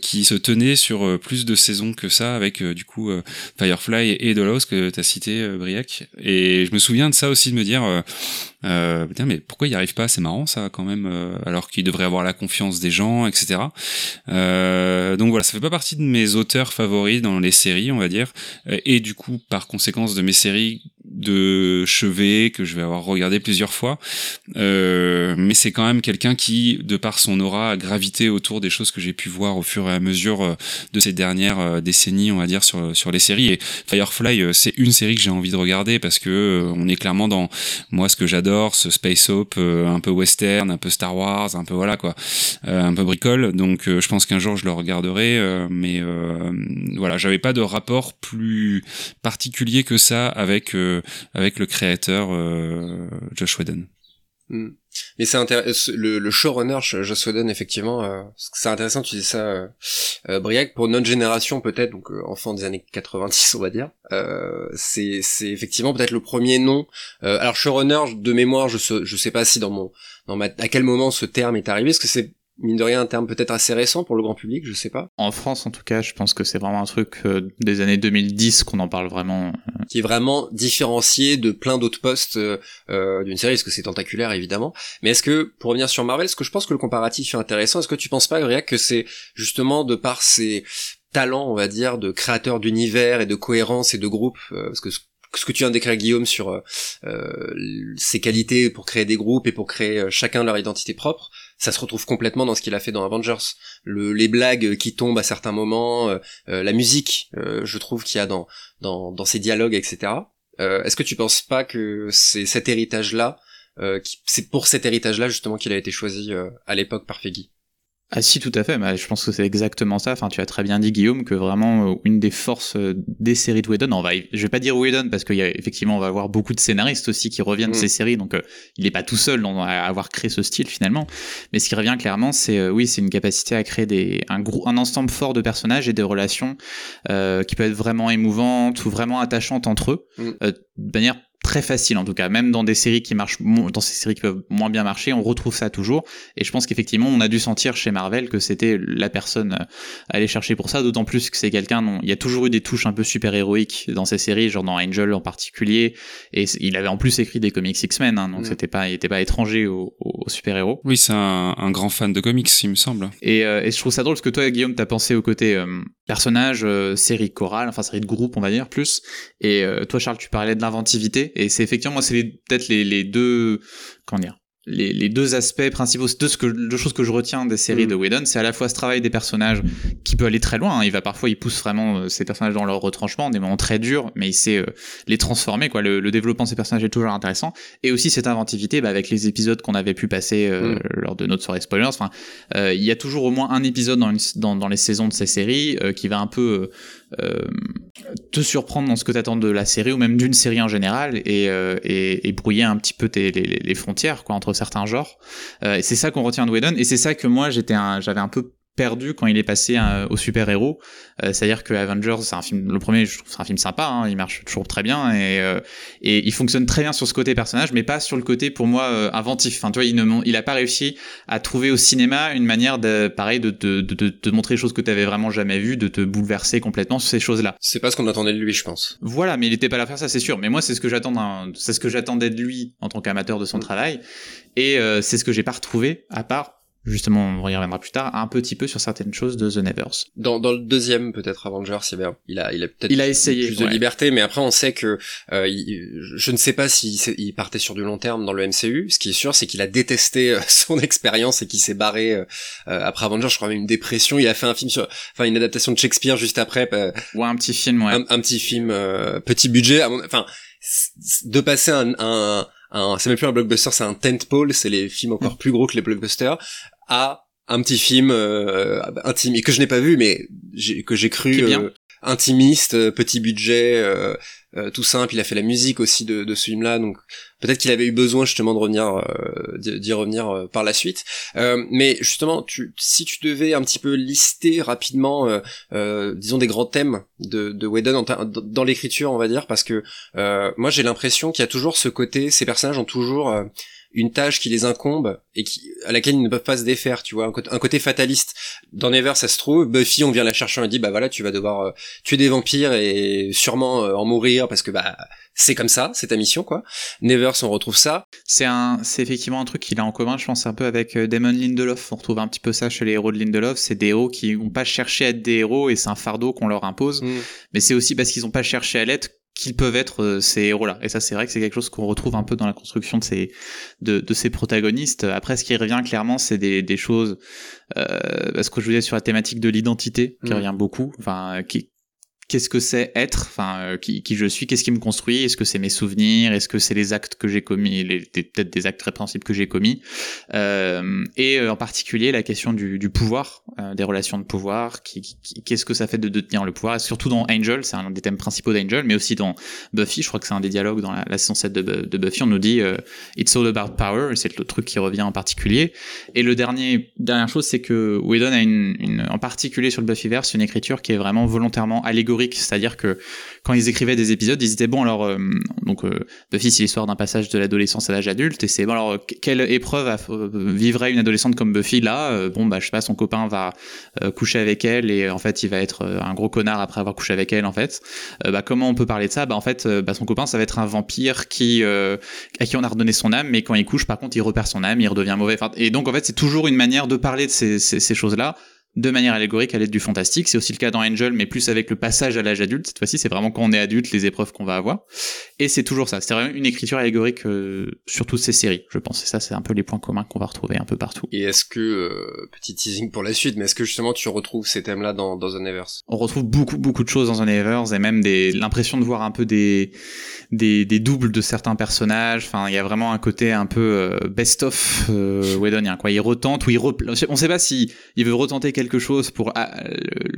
qui se tenait sur plus de saisons que ça avec euh, du coup euh, Firefly et Dolos que tu as cité euh, Briac. Et je me souviens de ça aussi de me dire euh, mais pourquoi il n'y arrive pas? C'est marrant ça quand même, alors qu'il devrait avoir la confiance des gens, etc. Euh, donc voilà, ça fait pas partie de mes auteurs favoris dans les séries, on va dire, et du coup, par conséquence de mes séries de chevet que je vais avoir regardé plusieurs fois. Euh, mais c'est quand même quelqu'un qui, de par son aura, a gravité autour des choses que j'ai pu voir au fur et à mesure euh, de ces dernières euh, décennies, on va dire, sur, sur les séries. Et Firefly, euh, c'est une série que j'ai envie de regarder parce que on est clairement dans, moi, ce que j'adore, ce space soap, un peu western, un peu Star Wars, un peu voilà quoi, un peu bricole. Donc je pense qu'un jour je le regarderai, mais voilà, j'avais pas de rapport plus particulier que ça avec avec le créateur euh, Josh Whedon.
Hmm. Mais c'est intéressant, le, le, showrunner Josh Whedon effectivement, euh, c'est intéressant tu dis ça, euh, euh, Briac, pour notre génération peut-être, donc euh, enfant des années 90 on va dire, euh, c'est c'est effectivement peut-être le premier nom. alors showrunner de mémoire, je sais, je sais pas si dans mon dans ma à quel moment ce terme est arrivé, parce que c'est mine de rien un terme peut-être assez récent pour le grand public, je sais pas.
En France en tout cas, je pense que c'est vraiment un truc euh, des années 2010 qu'on en parle vraiment.
Euh. Qui est vraiment différencié de plein d'autres postes euh, d'une série, parce que c'est tentaculaire évidemment. Mais est-ce que, pour revenir sur Marvel, est-ce que je pense que le comparatif est intéressant? Est-ce que tu penses pas, Gréac, que c'est justement de par ses talents, on va dire, de créateur d'univers et de cohérence et de groupe, parce que ce que tu viens d'écrire Guillaume sur euh, euh, ses qualités pour créer des groupes et pour créer euh, chacun leur identité propre, ça se retrouve complètement dans ce qu'il a fait dans Avengers. Le, les blagues qui tombent à certains moments, la musique, je trouve qu'il y a dans, dans, dans ces dialogues, etc. Est-ce que tu penses pas que c'est cet héritage-là c'est pour cet héritage-là justement qu'il a été choisi à l'époque par Feige?
Ah si, tout à fait. Mais je pense que c'est exactement ça. Enfin, tu as très bien dit Guillaume que vraiment euh, une des forces euh, des séries de Whedon, on va, je vais pas dire Whedon parce qu'il y a effectivement on va avoir beaucoup de scénaristes aussi qui reviennent de mm. ces séries, donc euh, il n'est pas tout seul à avoir créé ce style finalement. Mais ce qui revient clairement, c'est oui, c'est une capacité à créer des un gros un ensemble fort de personnages et de relations qui peuvent être vraiment émouvantes ou vraiment attachantes entre eux, mm. de manière très facile en tout cas. Même dans des séries qui marchent dans ces séries qui peuvent moins bien marcher on retrouve ça toujours. Et je pense qu'effectivement on a dû sentir chez Marvel que c'était la personne à aller chercher pour ça d'autant plus que c'est quelqu'un dont il y a toujours eu des touches un peu super héroïques dans ces séries genre dans Angel en particulier. Et il avait en plus écrit des comics X-Men hein, donc mm. c'était pas il était pas étranger aux, super héros
oui c'est un, grand fan de comics il me semble.
Et, euh, et je trouve ça drôle parce que toi Guillaume t'as pensé au côté euh, personnage euh, série chorale enfin série de groupe on va dire plus. Et toi Charles tu parlais de l'inventivité et c'est effectivement, moi, c'est peut-être les, les deux, comment dire, les, les, deux aspects principaux, deux, ce que, deux choses que je retiens des séries mm. de Whedon, c'est à la fois ce travail des personnages qui peut aller très loin. Hein. Il va parfois, il pousse vraiment euh, ces personnages dans leur retranchement, des moments très durs, mais il sait euh, les transformer. Quoi. Le, développement de ces personnages est toujours intéressant. Et aussi cette inventivité, bah, avec les épisodes qu'on avait pu passer euh, mm. lors de notre soirée spoilers. Enfin, il y a toujours au moins un épisode dans, dans, dans les saisons de ces séries qui va un peu te surprendre dans ce que t'attends de la série ou même d'une série en général et, euh, et, et, brouiller un petit peu tes, les, les, frontières quoi entre certains genres. Euh, et c'est ça qu'on retient de Whedon et c'est ça que moi j'étais j'avais un peu perdu quand il est passé euh, au super héros. Euh, c'est-à-dire que Avengers, c'est un film, le premier, je trouve c'est un film sympa, hein, il marche toujours très bien et euh, et il fonctionne très bien sur ce côté personnage, mais pas sur le côté pour moi inventif. Enfin, tu vois, il ne, il a pas réussi à trouver au cinéma une manière de, pareil, de te de, de, de, montrer des choses que tu avais vraiment jamais vues, de te bouleverser complètement sur ces choses-là.
C'est pas ce qu'on attendait de lui, je pense.
Voilà, mais il était pas là à faire ça, c'est sûr. Mais moi, c'est ce que j'attends, c'est ce que j'attendais de lui en tant qu'amateur de son mm. travail, et c'est ce que j'ai pas retrouvé à part justement, on y reviendra plus tard, un petit peu sur certaines choses de The Nevers.
Dans, dans le deuxième, peut-être Avengers, c'est bien. Il a, il a peut-être
il a essayé
plus de liberté, mais après on sait que euh, je ne sais pas s'il il partait sur du long terme dans le MCU. Ce qui est sûr, c'est qu'il a détesté euh, son expérience et qu'il s'est barré euh, après Avengers. Je crois même une dépression. Il a fait un film sur, enfin une adaptation de Shakespeare juste après.
ouais, un petit film, ouais.
Un, petit film, petit budget. Enfin, de passer un, un c'est même plus un blockbuster, c'est un tentpole, c'est les films encore mm. plus gros que les blockbusters, à un petit film euh, intime et que je n'ai pas vu mais que j'ai cru euh, intimiste euh, petit budget euh, tout simple il a fait la musique aussi de, de ce film là donc peut-être qu'il avait eu besoin justement de revenir d'y revenir par la suite. Mais justement tu si tu devais un petit peu lister rapidement disons des grands thèmes de, de Whedon dans l'écriture on va dire parce que moi j'ai l'impression qu'il y a toujours ce côté ces personnages ont toujours une tâche qui les incombe et qui à laquelle ils ne peuvent pas se défaire, tu vois, un, côté, fataliste. Dans Never, ça se trouve, Buffy, on vient la chercher, on dit bah voilà, tu vas devoir euh, tuer des vampires et sûrement euh, en mourir parce que bah c'est comme ça, c'est ta mission quoi. Never, on retrouve ça.
C'est un, c'est effectivement un truc qu'il a en commun, je pense un peu avec euh, Damon Lindelof. On retrouve un petit peu ça chez les héros de Lindelof. C'est des héros qui n'ont pas cherché à être des héros et c'est un fardeau qu'on leur impose. Mm. Mais c'est aussi parce qu'ils n'ont pas cherché à l'être qu'ils peuvent être euh, ces héros-là. Et ça, c'est vrai que c'est quelque chose qu'on retrouve un peu dans la construction de ces de, de ces protagonistes. Après, ce qui revient clairement, c'est des, des choses, euh, ce que je vous disais sur la thématique de l'identité, qui mm. revient beaucoup, enfin, qui, qu'est-ce que c'est être, enfin euh, qui, qui, je suis, qu'est-ce qui me construit, est-ce que c'est mes souvenirs, est-ce que c'est les actes que j'ai commis, peut-être des actes répréhensibles que j'ai commis, euh, et euh, en particulier la question du, du pouvoir, euh, des relations de pouvoir, qui, qu'est-ce que ça fait de, détenir le pouvoir, et surtout dans Angel, c'est un des thèmes principaux d'Angel, mais aussi dans Buffy, je crois que c'est un des dialogues dans la, la saison 7 de, de, Buffy, on nous dit It's all about power, c'est le truc qui revient en particulier, et le dernier dernière chose, c'est que Whedon a une, une, en particulier sur le Buffyverse une écriture qui est vraiment volontairement allégorique c'est-à-dire que quand ils écrivaient des épisodes, ils disaient bon alors euh, donc euh, Buffy c'est l'histoire d'un passage de l'adolescence à l'âge adulte et c'est bon alors quelle épreuve euh, vivrait une adolescente comme Buffy? Là euh, Bon bah je sais pas, son copain va coucher avec elle et en fait il va être un gros connard après avoir couché avec elle en fait. bah comment on peut parler de ça? Bah en fait bah, son copain ça va être un vampire qui à qui on a redonné son âme mais quand il couche par contre il repère son âme, il redevient mauvais. et donc en fait c'est toujours une manière de parler de ces choses là de manière allégorique à l'aide du fantastique. C'est aussi le cas dans Angel, mais plus avec le passage à l'âge adulte. Cette fois-ci, c'est vraiment quand on est adulte, les épreuves qu'on va avoir. Et c'est toujours ça. C'est vraiment une écriture allégorique euh, sur toutes ces séries, je pense. Et ça, c'est un peu les points communs qu'on va retrouver un peu partout.
Et est-ce que, euh, petit teasing pour la suite, mais est-ce que justement tu retrouves ces thèmes-là dans, dans The Nevers
On retrouve beaucoup, beaucoup de choses dans The Nevers et même des, l'impression de voir un peu des, des, des doubles de certains personnages. Enfin, il y a vraiment un côté un peu euh, best-of euh, Whedonien, quoi. Il retente ou il on sait pas si il veut retenter quelque chose pour ah,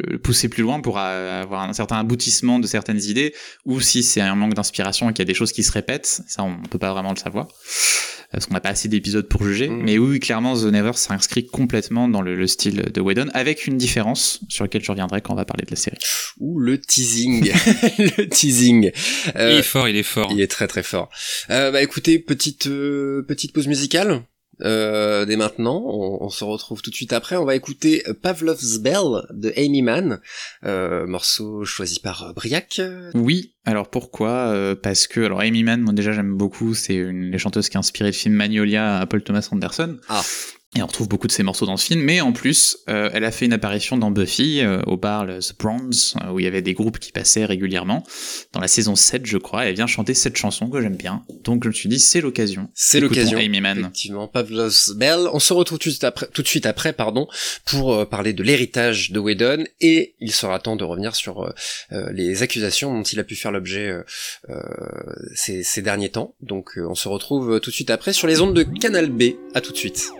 le, pousser plus loin, pour ah, avoir un certain aboutissement de certaines idées, ou si c'est un manque d'inspiration et qu'il y a des choses qui se répètent. Ça, on peut pas vraiment le savoir parce qu'on n'a pas assez d'épisodes pour juger. Mm. Mais oui, clairement, The Never s'inscrit complètement dans le, style de Whedon, avec une différence sur laquelle je reviendrai quand on va parler de la série.
Ouh, le teasing, le teasing.
il est fort, il est fort.
Il est très très fort. Euh, bah écoutez, petite euh, petite pause musicale. Euh, dès maintenant. On, se retrouve tout de suite après. On va écouter Pavlov's Bell de Amy Mann, euh, morceau choisi par Briac.
Oui, alors pourquoi? Euh, Parce que alors Amy Mann, moi déjà j'aime beaucoup, c'est une des chanteuses qui a inspiré le film Magnolia à Paul Thomas Anderson.
Ah.
Et on retrouve beaucoup de ses morceaux dans ce film, mais en plus, euh, elle a fait une apparition dans Buffy, euh, au bar The Bronze, euh, où il y avait des groupes qui passaient régulièrement. Dans la saison 7, je crois, elle vient chanter cette chanson que j'aime bien. Donc je me suis dit, c'est l'occasion.
C'est l'occasion.
Amy Mann.
Effectivement, Pavlos Bell. On se retrouve tout de suite après, tout de suite après pardon, pour parler de l'héritage de Whedon, et il sera temps de revenir sur les accusations dont il a pu faire l'objet ces, ces derniers temps. Donc on se retrouve tout de suite après sur les ondes de Canal B. À tout de suite.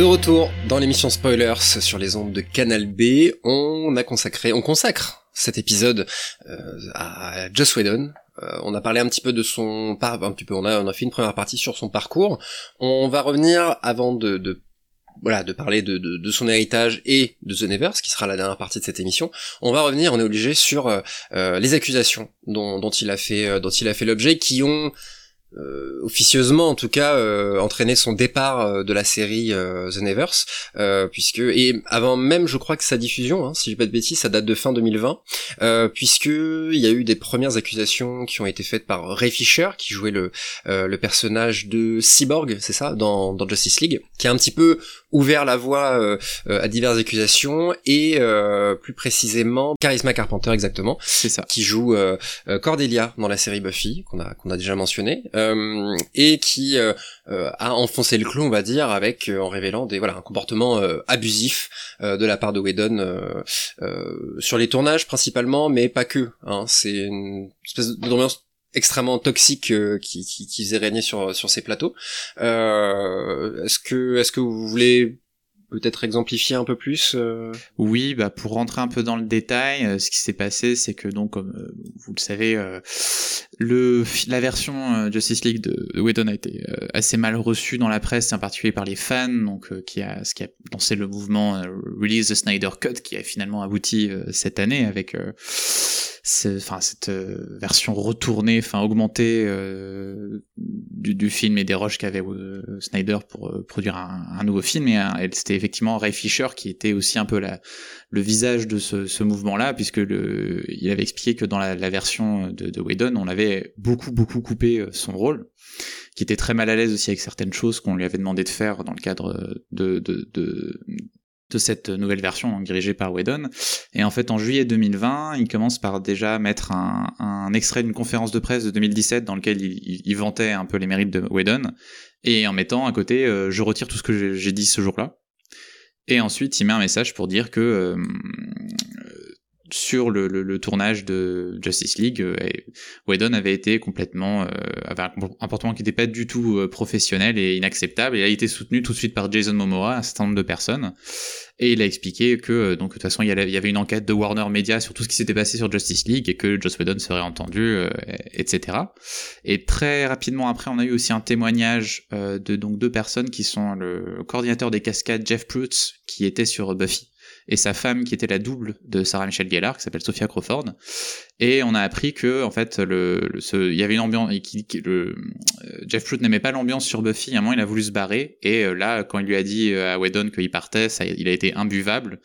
De retour dans l'émission Spoilers sur les ondes de Canal B, on a consacré, on consacre cet épisode euh, à Joss Whedon. Euh, on a parlé un petit peu de son un petit peu, on a fait une première partie sur son parcours. On va revenir avant de, voilà, de parler de, son héritage et de The Nevers, qui sera la dernière partie de cette émission, on va revenir, on est obligé sur euh, les accusations dont il a fait, dont il a fait l'objet, qui ont euh, officieusement en tout cas euh, entraîné son départ euh, de la série The Nevers puisque et avant même je crois que sa diffusion hein, si j'ai pas de bêtises ça date de fin 2020 puisque il y a eu des premières accusations qui ont été faites par Ray Fisher qui jouait le le personnage de Cyborg c'est ça dans, dans Justice League qui a un petit peu ouvert la voie à diverses accusations et plus précisément Charisma Carpenter exactement
c'est ça.
qui joue Cordelia dans la série Buffy qu'on a qu'on a déjà mentionné euh, et qui euh, euh, a enfoncé le clou, on va dire, avec en révélant des voilà un comportement abusif de la part de Whedon sur les tournages principalement, mais pas que. Hein, c'est une espèce d'ambiance extrêmement toxique qui, qui, qui, faisait régner sur sur ces plateaux. est-ce que est-ce que vous voulez peut-être exemplifier un peu plus euh
Oui, bah pour rentrer un peu dans le détail, euh, ce qui s'est passé, c'est que donc comme euh, vous le savez, le la version Justice League de, de a été assez mal reçue dans la presse, en particulier par les fans, donc qui a ce qui a lancé le mouvement Release the Snyder Cut, qui a finalement abouti cette année avec enfin cette euh, version retournée, enfin augmentée euh, du, du, film et des rushs qu'avait euh, Snyder pour produire un, un, nouveau film. Et, c'était effectivement Ray Fisher qui était aussi un peu la, le visage de ce, ce mouvement-là, puisque le, il avait expliqué que dans la, la version de, de Whedon, on avait beaucoup beaucoup coupé son rôle qui était très mal à l'aise aussi avec certaines choses qu'on lui avait demandé de faire dans le cadre de, de, de, de cette nouvelle version dirigée par Whedon. Et en fait, en juillet 2020, il commence par déjà mettre un, extrait d'une conférence de presse de 2017 dans lequel il, il, vantait un peu les mérites de Whedon, et en mettant à côté euh, je retire tout ce que j'ai dit ce jour-là. Et ensuite, il met un message pour dire que euh, sur le, le, le, tournage de Justice League, euh, Whedon avait été complètement, euh, avait un comportement qui n'était pas du tout euh, professionnel et inacceptable, et a été soutenu tout de suite par Jason Momoa, un certain nombre de personnes, et il a expliqué que donc de toute façon il y avait une enquête de Warner Media sur tout ce qui s'était passé sur Justice League et que Joss Whedon serait entendu, etc. Et très rapidement après, on a eu aussi un témoignage de donc deux personnes qui sont le coordinateur des cascades Jeff Pruitt qui était sur Buffy et sa femme qui était la double de Sarah Michelle Gellar, qui s'appelle Sophia Crawford. Et on a appris que en fait, le, il y avait une ambiance, euh, Jeff Pruitt n'aimait pas l'ambiance sur Buffy. À un moment, il a voulu se barrer. Et euh, là, quand il lui a dit euh, à Whedon qu'il partait, ça, il a été imbuvable.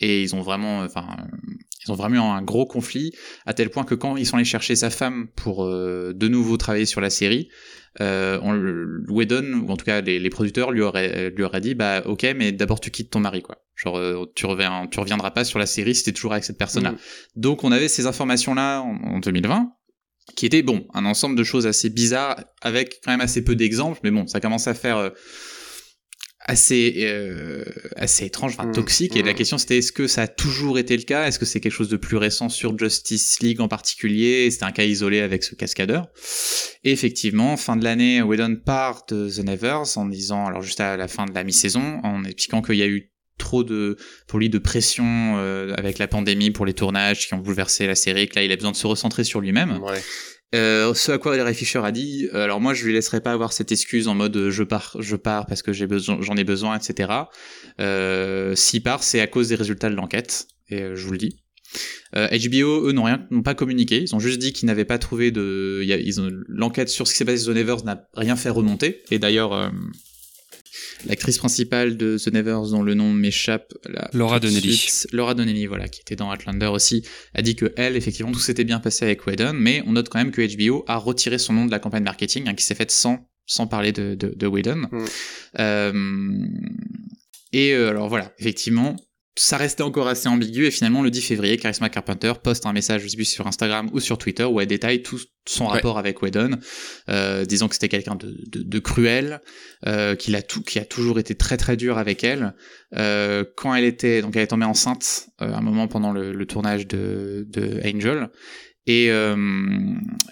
Et ils ont vraiment, enfin, ils ont vraiment un gros conflit à tel point que quand ils sont allés chercher sa femme pour de nouveau travailler sur la série, euh, on, Whedon, ou en tout cas les, les, producteurs lui auraient, lui auraient dit bah ok mais d'abord tu quittes ton mari quoi genre euh, tu reviens tu reviendras pas sur la série si t'es toujours avec cette personne là mm. donc on avait ces informations là en, en 2020 qui étaient bon un ensemble de choses assez bizarres avec quand même assez peu d'exemples mais bon ça commence à faire euh, assez euh, assez étrange, enfin mmh, toxique. Et la mmh. question c'était est-ce que ça a toujours été le cas? Est-ce que c'est quelque chose de plus récent sur Justice League en particulier? C'était un cas isolé avec ce cascadeur. Et effectivement, fin de l'année, Whedon part de The Nevers en disant, alors juste à la fin de la mi-saison, en expliquant qu'il y a eu trop de pour lui de pression euh, avec la pandémie pour les tournages qui ont bouleversé la série que là il a besoin de se recentrer sur lui-même ouais. Euh, ce à quoi Ray Fisher a dit, euh, alors moi je lui laisserai pas avoir cette excuse en mode euh, je pars, je pars parce que j'ai besoin, j'en ai besoin, etc. Euh, S'il part, c'est à cause des résultats de l'enquête, et je vous le dis. HBO, eux, n'ont rien, n'ont pas communiqué. Ils ont juste dit qu'ils n'avaient pas trouvé de, l'enquête sur ce qui s'est passé sur Nevers n'a rien fait remonter. Et d'ailleurs, l'actrice principale de The Nevers dont le nom m'échappe
Laura Donnelly
Laura Donnelly voilà qui était dans Outlander aussi a dit que elle effectivement tout s'était bien passé avec Whedon mais on note quand même que HBO a retiré son nom de la campagne marketing hein, qui s'est faite sans sans parler de de, de Whedon mm. euh, et euh, alors voilà effectivement ça restait encore assez ambigu et finalement le 10 février, Charisma Carpenter poste un message, je sais plus sur Instagram ou sur Twitter où elle détaille tout son rapport avec Whedon, euh, disant que c'était quelqu'un de, de, de, cruel, euh, qu'il a tout, qui a toujours été très très dur avec elle. Euh, quand elle était, donc elle est tombée enceinte euh, un moment pendant le, le tournage de, de Angel Et euh,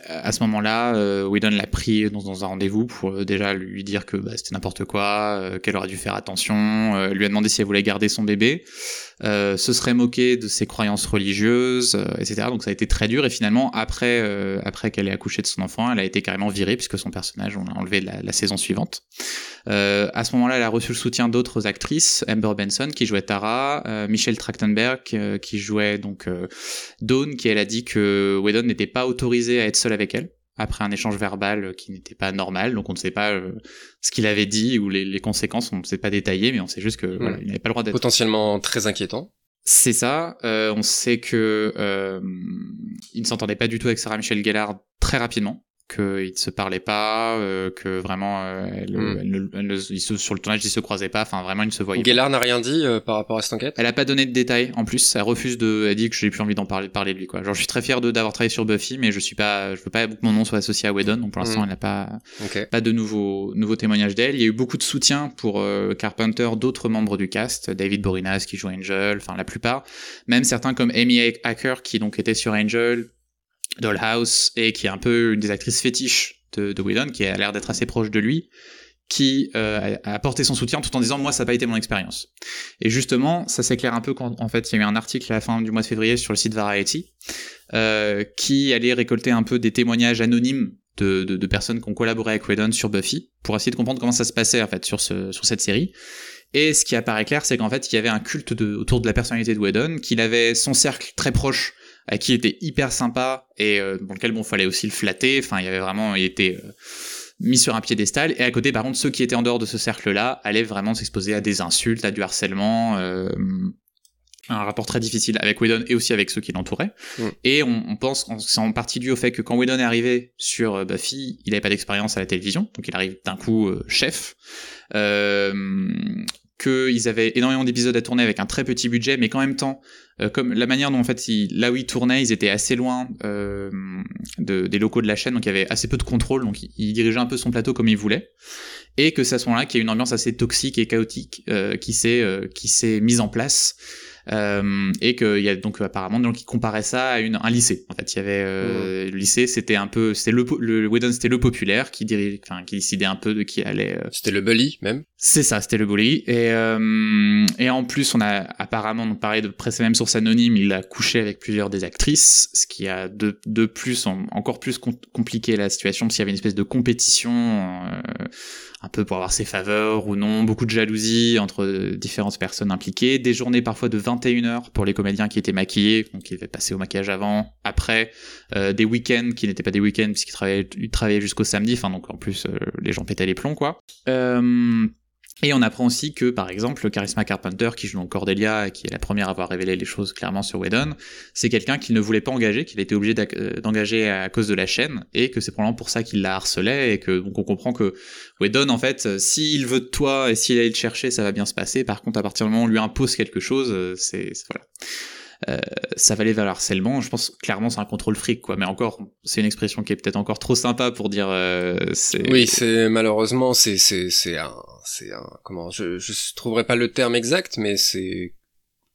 à ce moment-là, euh, Whedon l'a pris dans, un rendez-vous pour euh, déjà lui dire que bah, c'était n'importe quoi, euh, qu'elle aurait dû faire attention, lui a demandé si elle voulait garder son bébé, se serait moqué de ses croyances religieuses, etc. Donc ça a été très dur et finalement après après qu'elle ait accouché de son enfant, elle a été carrément virée puisque son personnage on l'a enlevé la, la, saison suivante. à ce moment-là, elle a reçu le soutien d'autres actrices, Amber Benson qui jouait Tara, Michelle Trachtenberg qui jouait donc Dawn, qui elle a dit que Whedon n'était pas autorisé à être seul avec elle après un échange verbal qui n'était pas normal, donc on ne sait pas euh, ce qu'il avait dit ou les, les, conséquences, on ne sait pas détailler, mais on sait juste que voilà, hmm. il n'avait pas le droit d'être
potentiellement très inquiétant.
C'est ça. Euh, on sait que euh, il ne s'entendait pas du tout avec Sarah Michelle Gellar très rapidement qu'ils ne se parlaient pas, euh, que vraiment euh, elle, hmm. elle, elle, ils se, sur le tournage ils se croisaient pas, enfin vraiment ils ne se voyaient
Gellar n'a rien dit euh, par rapport à cette enquête?
Elle a pas donné de détails en plus, elle refuse de, elle dit que j'ai plus envie d'en parler, parler de lui quoi. Genre je suis très fier de d'avoir travaillé sur Buffy, mais je suis pas, je veux pas que mon nom soit associé à Whedon, donc pour l'instant hmm. elle n'a pas, okay. pas de nouveaux nouveaux témoignages d'elle. Il y a eu beaucoup de soutien pour euh, Carpenter, d'autres membres du cast, David Borinas qui joue Angel, enfin la plupart, même certains comme Amy Hacker qui donc était sur Angel, Dollhouse et qui est un peu une des actrices fétiches de, de Whedon, qui a l'air d'être assez proche de lui, qui euh, a apporté son soutien tout en disant moi ça n'a pas été mon expérience. Et justement, ça s'éclaire un peu quand en fait il y a eu un article à la fin du mois de février sur le site Variety euh, qui allait récolter un peu des témoignages anonymes de, de, personnes qui ont collaboré avec Whedon sur Buffy pour essayer de comprendre comment ça se passait en fait sur, ce, sur cette série. Et ce qui apparaît clair, c'est qu'en fait il y avait un culte autour de la personnalité de Whedon, qu'il avait son cercle très proche qui était hyper sympa et euh, dans lequel bon fallait aussi le flatter. Enfin, il y avait vraiment, il était euh, mis sur un piédestal. Et à côté, par contre, ceux qui étaient en dehors de ce cercle-là allaient vraiment s'exposer à des insultes, à du harcèlement. Euh, un rapport très difficile avec Whedon et aussi avec ceux qui l'entouraient. Et on, on pense, c'est en partie dû au fait que quand Whedon est arrivé sur euh, Buffy, il n'avait pas d'expérience à la télévision, donc il arrive d'un coup euh, chef. Euh, qu'ils avaient énormément d'épisodes à tourner avec un très petit budget, mais qu'en même temps, euh, comme la manière dont en fait, ils, là où ils tournaient, ils étaient assez loin euh, de, des locaux de la chaîne, donc il y avait assez peu de contrôle, donc il, il dirigeait un peu son plateau comme il voulait, et que c'est à ce moment-là qu'il y a une ambiance assez toxique et chaotique euh, qui s'est euh, qui s'est mise en place euh, et qu'il y a donc apparemment des gens qui comparaient ça à une, un lycée. En fait, il y avait euh, mmh. le lycée, c'était un peu, c'était le, le Whedon, c'était le populaire qui dirait, enfin, qui décidait un peu de qui allait. Euh...
C'était le bully même?
C'est ça, c'était le bully. Et euh, et en plus, on a apparemment, donc pareil de près même sources anonymes, il a couché avec plusieurs des actrices, ce qui a de plus encore plus compliqué la situation parce qu'il y avait une espèce de compétition. Euh, un peu pour avoir ses faveurs ou non, beaucoup de jalousie entre différentes personnes impliquées, des journées parfois de 21 heures pour les comédiens qui étaient maquillés, donc qui devaient passer au maquillage avant, après, euh, des week-ends qui n'étaient pas des week-ends puisqu'ils travaillaient, jusqu'au samedi, enfin donc en plus euh, les gens pétaient les plombs quoi. Et on apprend aussi que, par exemple, le Charisma Carpenter, qui joue dans Cordelia qui est la première à avoir révélé les choses clairement sur Whedon, c'est quelqu'un qu'il ne voulait pas engager, qu'il a été obligé euh, d'engager à cause de la chaîne, et que c'est probablement pour ça qu'il la harcelait, et que donc on comprend que Whedon, en fait, s'il veut de toi et s'il allait le chercher, ça va bien se passer. Par contre, à partir du moment où on lui impose quelque chose, euh, c'est voilà. Euh, ça valait vers harcèlement. Je pense clairement c'est un contrôle fric, quoi. Mais encore, c'est une expression qui est peut-être encore trop sympa pour dire. Euh,
oui, c'est malheureusement c'est c'est c'est un c'est un comment je je trouverai pas le terme exact, mais c'est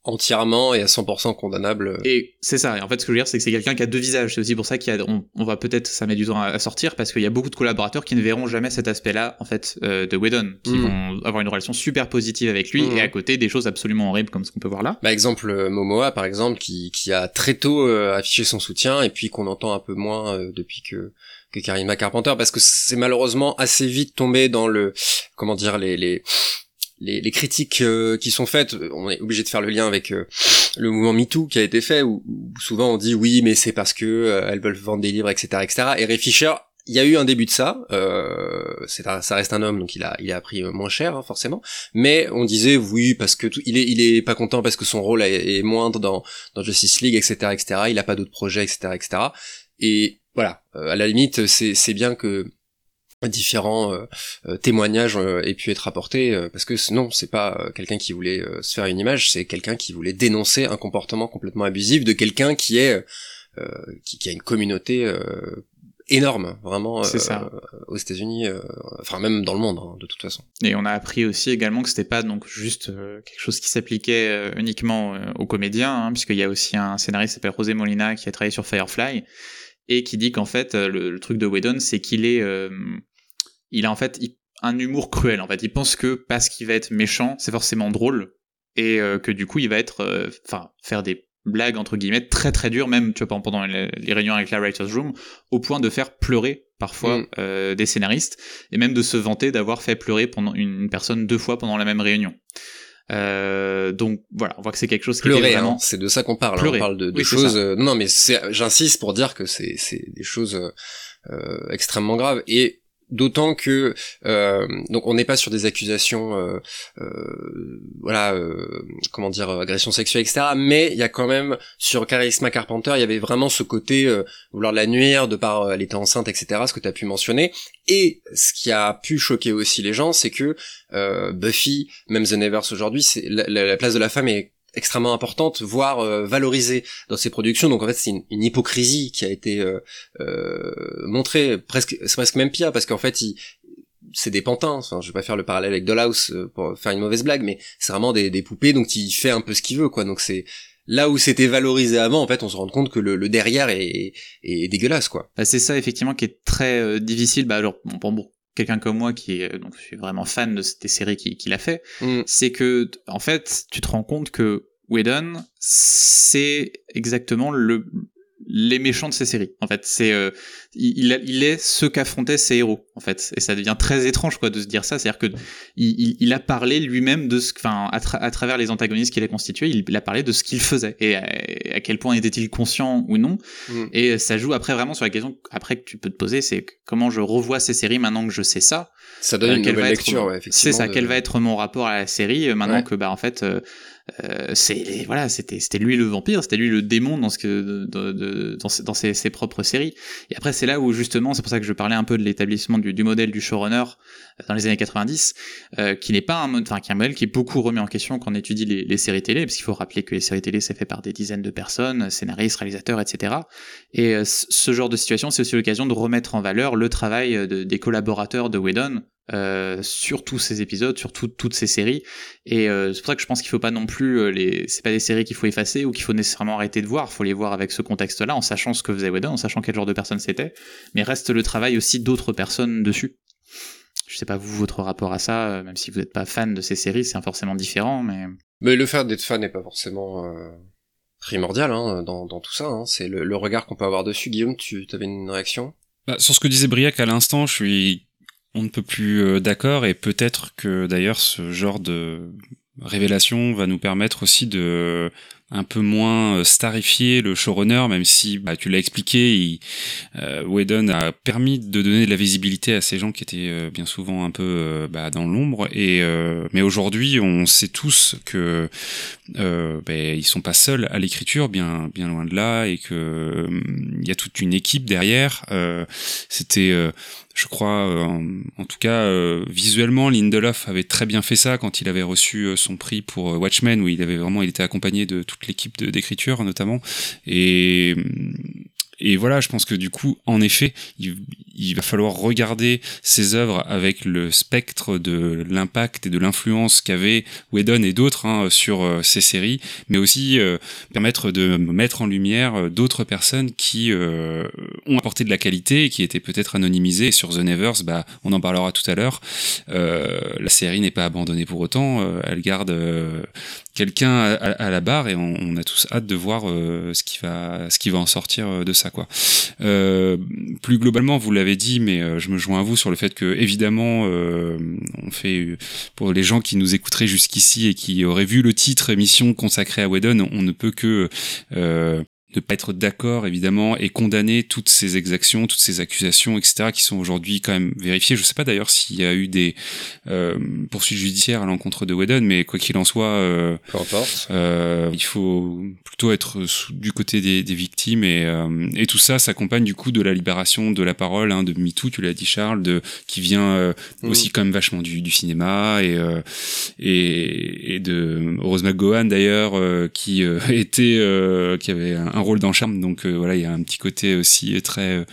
entièrement et à 100% condamnable.
Et c'est ça. Et en fait, ce que je veux dire, c'est que c'est quelqu'un qui a deux visages. C'est aussi pour ça qu'il y a, on, va peut-être, ça met du temps à, sortir parce qu'il y a beaucoup de collaborateurs qui ne verront jamais cet aspect-là, en fait, euh, de Whedon, qui mm. vont avoir une relation super positive avec lui mm. et à côté des choses absolument horribles comme ce qu'on peut voir là.
Bah, exemple, euh, Momoa, par exemple, qui, qui a très tôt euh, affiché son soutien et puis qu'on entend un peu moins euh, depuis que que Karima Carpenter parce que c'est malheureusement assez vite tombé dans le comment dire les les les, critiques euh, qui sont faites, on est obligé de faire le lien avec euh, le mouvement MeToo qui a été fait, où, souvent on dit oui, mais c'est parce que euh, elles veulent vendre des livres, etc., etc. Et Ray Fisher, il y a eu un début de ça. c'est ça reste un homme, donc il a il a pris moins cher hein, forcément. Mais on disait oui parce que tout, il est il est pas content parce que son rôle est, est moindre dans dans Justice League, etc., etc. Il a pas d'autres projets, etc., etc. Et voilà, à la limite, c'est bien que différents euh, euh, témoignages euh, aient pu être apportés parce que non c'est pas quelqu'un qui voulait se faire une image c'est quelqu'un qui voulait dénoncer un comportement complètement abusif de quelqu'un qui est qui, qui, a une communauté énorme, vraiment
ça.
aux États-Unis, enfin même dans le monde hein, de toute façon.
Et on a appris aussi également que c'était pas donc juste quelque chose qui s'appliquait uniquement aux comédiens, hein, puisqu'il y a aussi un scénariste qui s'appelle José Molina qui a travaillé sur Firefly et qui dit qu'en fait le, truc de Whedon c'est qu'il est, il a en fait un humour cruel en fait. Il pense que parce qu'il va être méchant, c'est forcément drôle et que du coup il va être, enfin faire des blague entre guillemets très très dure même tu vois pendant les, réunions avec la writers room au point de faire pleurer parfois mm. euh, des scénaristes et même de se vanter d'avoir fait pleurer pendant une personne deux fois pendant la même réunion euh, donc voilà on voit que c'est quelque chose qui
pleurer
hein, vraiment...
c'est de ça qu'on parle hein. on parle de, choses euh, non mais j'insiste pour dire que c'est c'est des choses euh, extrêmement graves et d'autant que euh, donc on n'est pas sur des accusations euh, euh, voilà comment dire agression sexuelle etc mais il y a quand même sur Charisma Carpenter il y avait vraiment ce côté vouloir la nuire de par elle était enceinte etc ce que tu as pu mentionner. Et ce qui a pu choquer aussi les gens c'est que Buffy même The Nevers aujourd'hui c'est la, place de la femme est extrêmement importante, voire euh, valorisée dans ses productions. Donc en fait, c'est une, hypocrisie qui a été euh, euh, montrée, presque, c'est presque même pire parce qu'en fait, il, c'est des pantins. Enfin, je vais pas faire le parallèle avec Dollhouse euh, pour faire une mauvaise blague, mais c'est vraiment des, des, poupées, donc il fait un peu ce qu'il veut, quoi. Donc c'est là où c'était valorisé avant, en fait, on se rend compte que le, derrière est, est, dégueulasse, quoi.
Bah, c'est ça effectivement qui est très difficile. Bah alors, bon, bon, quelqu'un comme moi qui est donc je suis vraiment fan de cette série qu'il a fait, mm. c'est que en fait tu te rends compte que Whedon c'est exactement le les méchants de ces séries. En fait, c'est euh, il, il, est ce qu'affrontaient ses héros. En fait, et ça devient très étrange quoi de se dire ça. C'est-à-dire que il, il, a parlé lui-même de ce, enfin, à, à, travers les antagonistes qu'il a constitués, il, a parlé de ce qu'il faisait et à, quel point était-il conscient ou non. Mm. Et ça joue après vraiment sur la question après que tu peux te poser, c'est comment je revois ces séries maintenant que je sais ça.
Ça donne une nouvelle lecture, ouais,
C'est ça. Quel va être mon rapport à la série euh, maintenant que bah en fait. Euh, euh, c'est voilà, c'était c'était lui le vampire, c'était lui le démon dans ce que de, dans, dans ses, ses, propres séries. Et après c'est là où justement, c'est pour ça que je parlais un peu de l'établissement du, modèle du showrunner euh, dans les années 90, euh, qui n'est pas un enfin qui est un modèle qui est beaucoup remis en question quand on étudie les, séries télé, parce qu'il faut rappeler que les séries télé c'est fait par des dizaines de personnes, scénaristes, réalisateurs, etc. Et euh, ce genre de situation, c'est aussi l'occasion de remettre en valeur le travail de, des collaborateurs de Whedon euh, sur tous ces épisodes, sur toutes ces séries. Et euh, c'est pour ça que je pense qu'il faut pas non plus euh, les, c'est pas des séries qu'il faut effacer ou qu'il faut nécessairement arrêter de voir. Il faut les voir avec ce contexte-là, en sachant ce que faisait Whedon, en sachant quel genre de personne c'était. Mais reste le travail aussi d'autres personnes dessus. Je sais pas vous votre rapport à ça, même si vous n'êtes pas fan de ces séries, c'est forcément différent, mais.
Mais le fait d'être fan n'est pas forcément primordial hein, dans, dans, tout ça. Hein. C'est le, le, regard qu'on peut avoir dessus. Guillaume, tu avais une réaction?
Bah, Sur ce que disait Briac à l'instant, je suis on ne peut plus euh, d'accord et peut-être que d'ailleurs ce genre de révélation va nous permettre aussi de un peu moins euh, starifier le showrunner, même si bah, tu l'as expliqué, il, euh, Whedon a permis de donner de la visibilité à ces gens qui étaient euh, bien souvent un peu euh, bah, dans l'ombre. Et mais aujourd'hui, on sait tous que bah, ils sont pas seuls à l'écriture, bien bien loin de là, et que il y a toute une équipe derrière. C'était je crois, en, tout cas, visuellement, Lindelof avait très bien fait ça quand il avait reçu son prix pour Watchmen, où il avait vraiment, il était accompagné de toute l'équipe d'écriture notamment. Et et voilà, je pense que du coup, en effet, il, va falloir regarder ces œuvres avec le spectre de l'impact et de l'influence qu'avait Whedon et d'autres hein, sur euh, ces séries, mais aussi euh, permettre de mettre en lumière euh, d'autres personnes qui ont apporté de la qualité et qui étaient peut-être anonymisées. sur The Nevers, bah, on en parlera tout à l'heure. la série n'est pas abandonnée pour autant, elle garde quelqu'un à, la barre et on, a tous hâte de voir ce qui va en sortir de ça Euh, plus globalement, vous l'avez dit, mais je me joins à vous sur le fait que évidemment, on fait pour les gens qui nous écouteraient jusqu'ici et qui auraient vu le titre émission consacrée à Whedon, on ne peut que ne pas être d'accord évidemment et condamner toutes ces exactions, toutes ces accusations, etc. qui sont aujourd'hui quand même vérifiées. Je sais pas d'ailleurs s'il y a eu des euh, poursuites judiciaires à l'encontre de Whedon, mais quoi qu'il en soit, euh, euh, il faut plutôt être du côté des, des victimes et, euh, et tout ça s'accompagne du coup de la libération de la parole, hein, de MeToo, tu l'as dit Charles, de qui vient euh, mm. aussi quand même vachement du, du cinéma et, et, et de Rose McGowan d'ailleurs qui était qui avait un rôle dans Charme, donc voilà, il y a un petit côté aussi très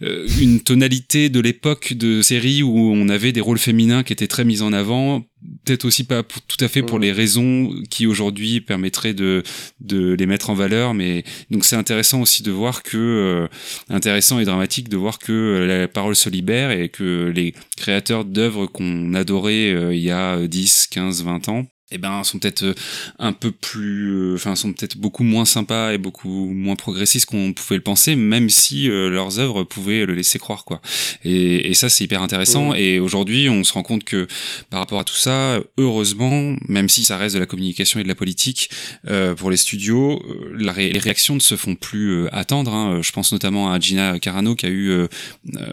une tonalité de l'époque de série où on avait des rôles féminins qui étaient très mis en avant peut-être aussi pas tout à fait pour mm. les raisons qui aujourd'hui permettraient de de les mettre en valeur mais donc c'est intéressant aussi de voir que euh, intéressant et dramatique de voir que euh, la parole se libère et que les créateurs d'œuvres qu'on adorait euh, il y a 10 15 20 ans eh ben sont peut-être euh, un peu plus euh, enfin sont peut-être beaucoup moins sympas et beaucoup moins progressistes qu'on pouvait le penser même si euh, leurs œuvres pouvaient le laisser croire quoi. Et, et ça c'est hyper intéressant. Et aujourd'hui on se rend compte que par rapport à tout ça heureusement même si ça reste de la communication et de la politique euh, pour les studios la les réactions ne se font plus attendre hein. je pense notamment à Gina Carano qui a eu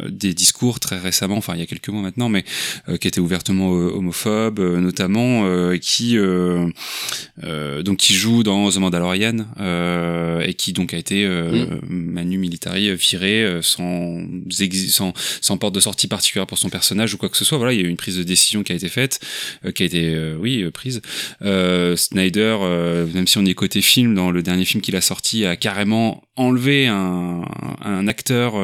des discours très récemment enfin il y a quelques mois maintenant mais qui était ouvertement homophobe notamment qui euh, euh, donc qui joue dans The Mandalorian euh, et qui donc a été mm. Manu Militari viré sans, sans sans porte de sortie particulière pour son personnage ou quoi que ce soit. Voilà, il y a eu une prise de décision qui a été faite, qui a été oui prise. Snyder, même si on est côté film, dans le dernier film qu'il a sorti, a carrément enlevé un, un acteur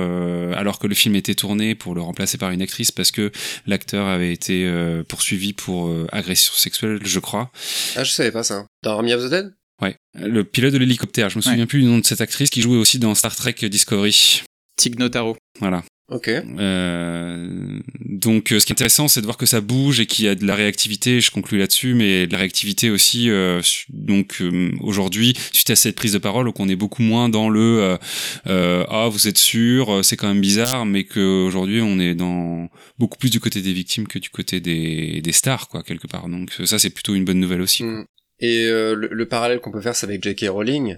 alors que le film était tourné pour le remplacer par une actrice parce que l'acteur avait été poursuivi pour agression sexuelle, je crois
ah, je savais pas ça. Dans Army of the Dead?
Ouais. Le pilote de l'hélicoptère. Je me souviens plus du nom de cette actrice qui jouait aussi dans Star Trek Discovery.
Tig Notaro.
Voilà.
Ok.
Euh, donc, euh, ce qui est intéressant, c'est de voir que ça bouge et qu'il y a de la réactivité. Je conclue là-dessus, mais de la réactivité aussi. Euh, donc, euh, aujourd'hui, suite à cette prise de parole, qu'on est beaucoup moins dans le ah vous êtes sûr, c'est quand même bizarre, mais qu'aujourd'hui on est dans beaucoup plus du côté des victimes que du côté des, des stars, quoi, quelque part. Donc, ça, c'est plutôt une bonne nouvelle aussi.
Mm. Et le, le, parallèle qu'on peut faire, c'est avec J.K. Rowling,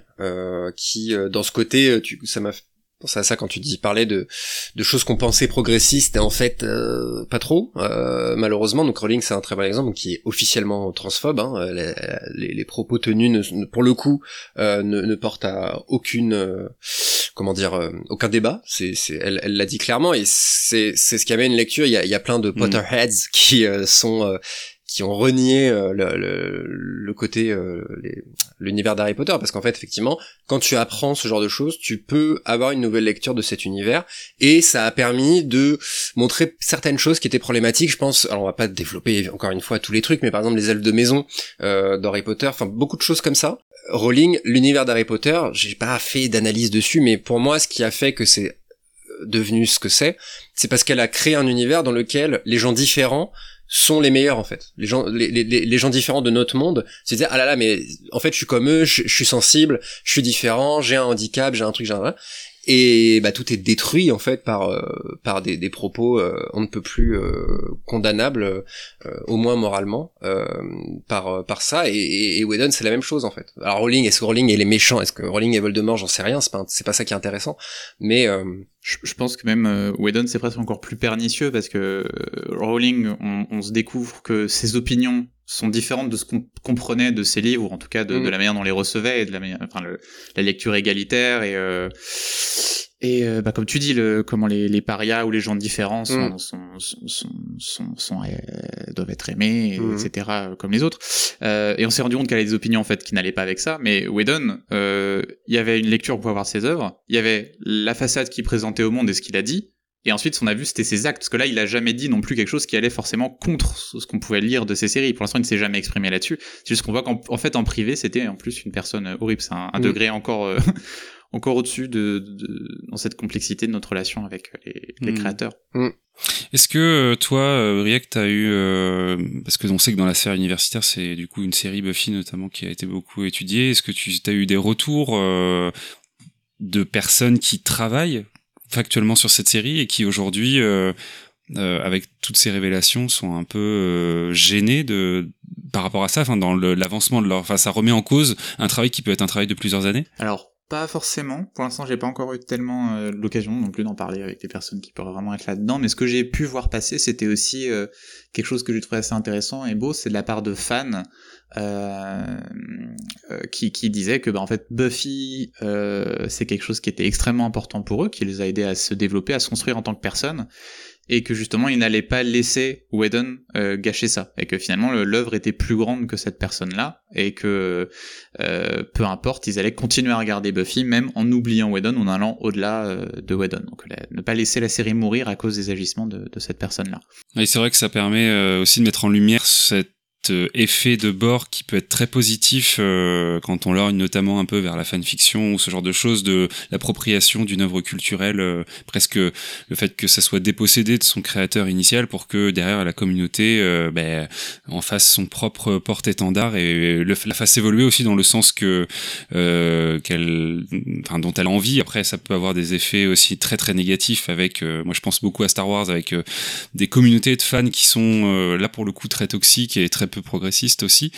qui, dans ce côté, tu, ça m'a c'est à ça quand tu dis parler de, de choses qu'on pensait progressistes et en fait euh, pas trop. Euh, malheureusement donc Rowling c'est un très bon exemple qui est officiellement transphobe hein, les, les, propos tenus ne, pour le coup euh, ne, ne, portent à aucune comment dire aucun débat. C'est elle elle l'a dit clairement et c'est c'est ce qui amène une lecture. Il y a, il y a plein de mm. Potterheads qui sont qui ont renié euh, le, le, côté euh, l'univers d'Harry Potter. Parce qu'en fait effectivement quand tu apprends ce genre de choses tu peux avoir une nouvelle lecture de cet univers. Et ça a permis de montrer certaines choses qui étaient problématiques. Je pense alors on va pas développer encore une fois tous les trucs mais par exemple les elfes de maison euh, d'Harry Potter enfin beaucoup de choses comme ça. Rowling l'univers d'Harry Potter j'ai pas fait d'analyse dessus mais pour moi ce qui a fait que c'est devenu ce que c'est c'est parce qu'elle a créé un univers dans lequel les gens différents sont les meilleurs en fait. Les gens, les, les, les gens différents de notre monde, c'est dire ah là là mais en fait je suis comme eux, je, suis sensible, je suis différent, j'ai un handicap, j'ai un truc, j'ai un et bah tout est détruit en fait par euh, par des, des propos euh, on ne peut plus euh, condamnables au moins moralement par par ça. Et, et, Whedon c'est la même chose en fait. Alors Rowling est-ce que Rowling est les méchants est-ce que Rowling est Voldemort? J'en sais rien c'est pas c'est pas ça qui est intéressant. Mais
je, pense que même euh, Whedon c'est presque encore plus pernicieux parce que euh, Rowling, on, se découvre que ses opinions sont différentes de ce qu'on comprenait de ses livres, ou en tout cas de, de mm. la manière dont on les recevait, et de la manière, enfin le, la lecture égalitaire et euh, et euh, bah, comme tu dis, le, comment les, les parias ou les gens différents sont, mm. sont, sont, sont, sont euh, doivent être aimés, mm. etc. comme les autres. Euh, et on s'est rendu compte qu'elle avait des opinions en fait qui n'allaient pas avec ça. Mais Whedon, il y avait une lecture pour avoir ses œuvres. Il y avait la façade qui présentait au monde et ce qu'il a dit. Et ensuite, son avis, c'était ses actes. Parce que là, il a jamais dit non plus quelque chose qui allait forcément contre ce qu'on pouvait lire de ses séries. Pour l'instant, il ne s'est jamais exprimé là-dessus. C'est juste qu'on voit qu'en fait, en privé, c'était en plus une personne horrible. C'est un, un mm. degré encore, encore au-dessus de, de, dans cette complexité de notre relation avec les, les hmm. créateurs.
Hmm. Est-ce que euh, toi, euh, Briac, t'as eu euh, parce que on sait que dans la série universitaire, c'est du coup une série Buffy notamment qui a été beaucoup étudiée. Est-ce que tu as eu des retours de personnes qui travaillent factuellement sur cette série et qui aujourd'hui, avec toutes ces révélations, sont un peu gênées de par rapport à ça, enfin dans l'avancement de leur, enfin ça remet en cause un travail qui peut être un travail de plusieurs années?
Alors pas forcément. Pour l'instant, j'ai pas encore eu tellement euh, l'occasion non plus d'en parler avec des personnes qui pourraient vraiment être là-dedans. Mais ce que j'ai pu voir passer, c'était aussi euh, quelque chose que j'ai trouvé assez intéressant et beau, c'est de la part de fans euh, qui, qui disaient que bah, en fait Buffy, c'est quelque chose qui était extrêmement important pour eux, qui les a aidés à se développer, à se construire en tant que personne, et que justement il n'allait pas laisser Whedon euh, gâcher ça et que finalement l'œuvre était plus grande que cette personne-là et que euh, peu importe ils allaient continuer à regarder Buffy même en oubliant Whedon en allant au-delà euh, de Whedon donc ne pas laisser la série mourir à cause des agissements de, de cette personne-là.
Et c'est vrai que ça permet euh, aussi de mettre en lumière cette euh, effet de bord qui peut être très positif euh, quand on lorgne notamment un peu vers la fanfiction ou ce genre de choses, de l'appropriation d'une œuvre culturelle, euh, presque le fait que ça soit dépossédé de son créateur initial pour que derrière la communauté ben, en fasse son propre porte-étendard et le, la fasse évoluer aussi dans le sens que qu'elle, enfin, dont elle a envie. Après, ça peut avoir des effets aussi très très négatifs avec, moi je pense beaucoup à Star Wars avec des communautés de fans qui sont là pour le coup très toxiques et très peu progressiste aussi,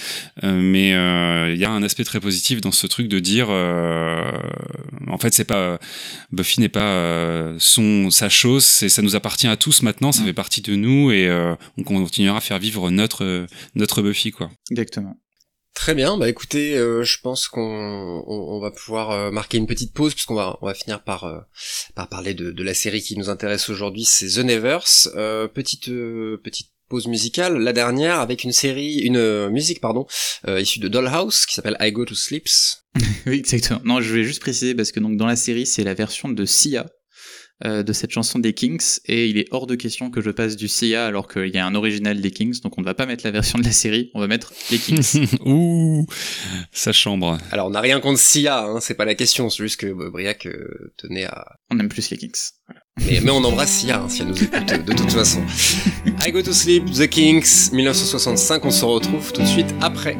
euh, mais euh, il y a un aspect très positif dans ce truc de dire, euh, en fait, c'est pas Buffy n'est pas son sa chose, c'est ça nous appartient à tous maintenant, ça mm. fait partie de nous et on continuera à faire vivre notre notre Buffy quoi.
Exactement.
Très bien, bah écoutez, je pense qu'on on, va pouvoir marquer une petite pause puisqu'on va on va finir par par parler de, de la série qui nous intéresse aujourd'hui, c'est The Nevers. petite petite pause musicale, la dernière avec une série, une euh, musique pardon, euh, issue de Dollhouse qui s'appelle I Go to Sleeps.
oui, exactement. Non, je vais juste préciser parce que donc dans la série, c'est la version de Sia euh, de cette chanson des Kings et il est hors de question que je passe du Sia alors qu'il y a un original des Kings donc on ne va pas mettre la version de la série on va mettre les Kings
ouh sa chambre
alors on n'a rien contre Sia hein, c'est pas la question c'est juste que Briac tenait à
on aime plus les Kings
mais, mais on embrasse Sia hein, si elle nous écoute de toute façon. I Go to Sleep, The Kings, 1965, on se retrouve tout de suite après.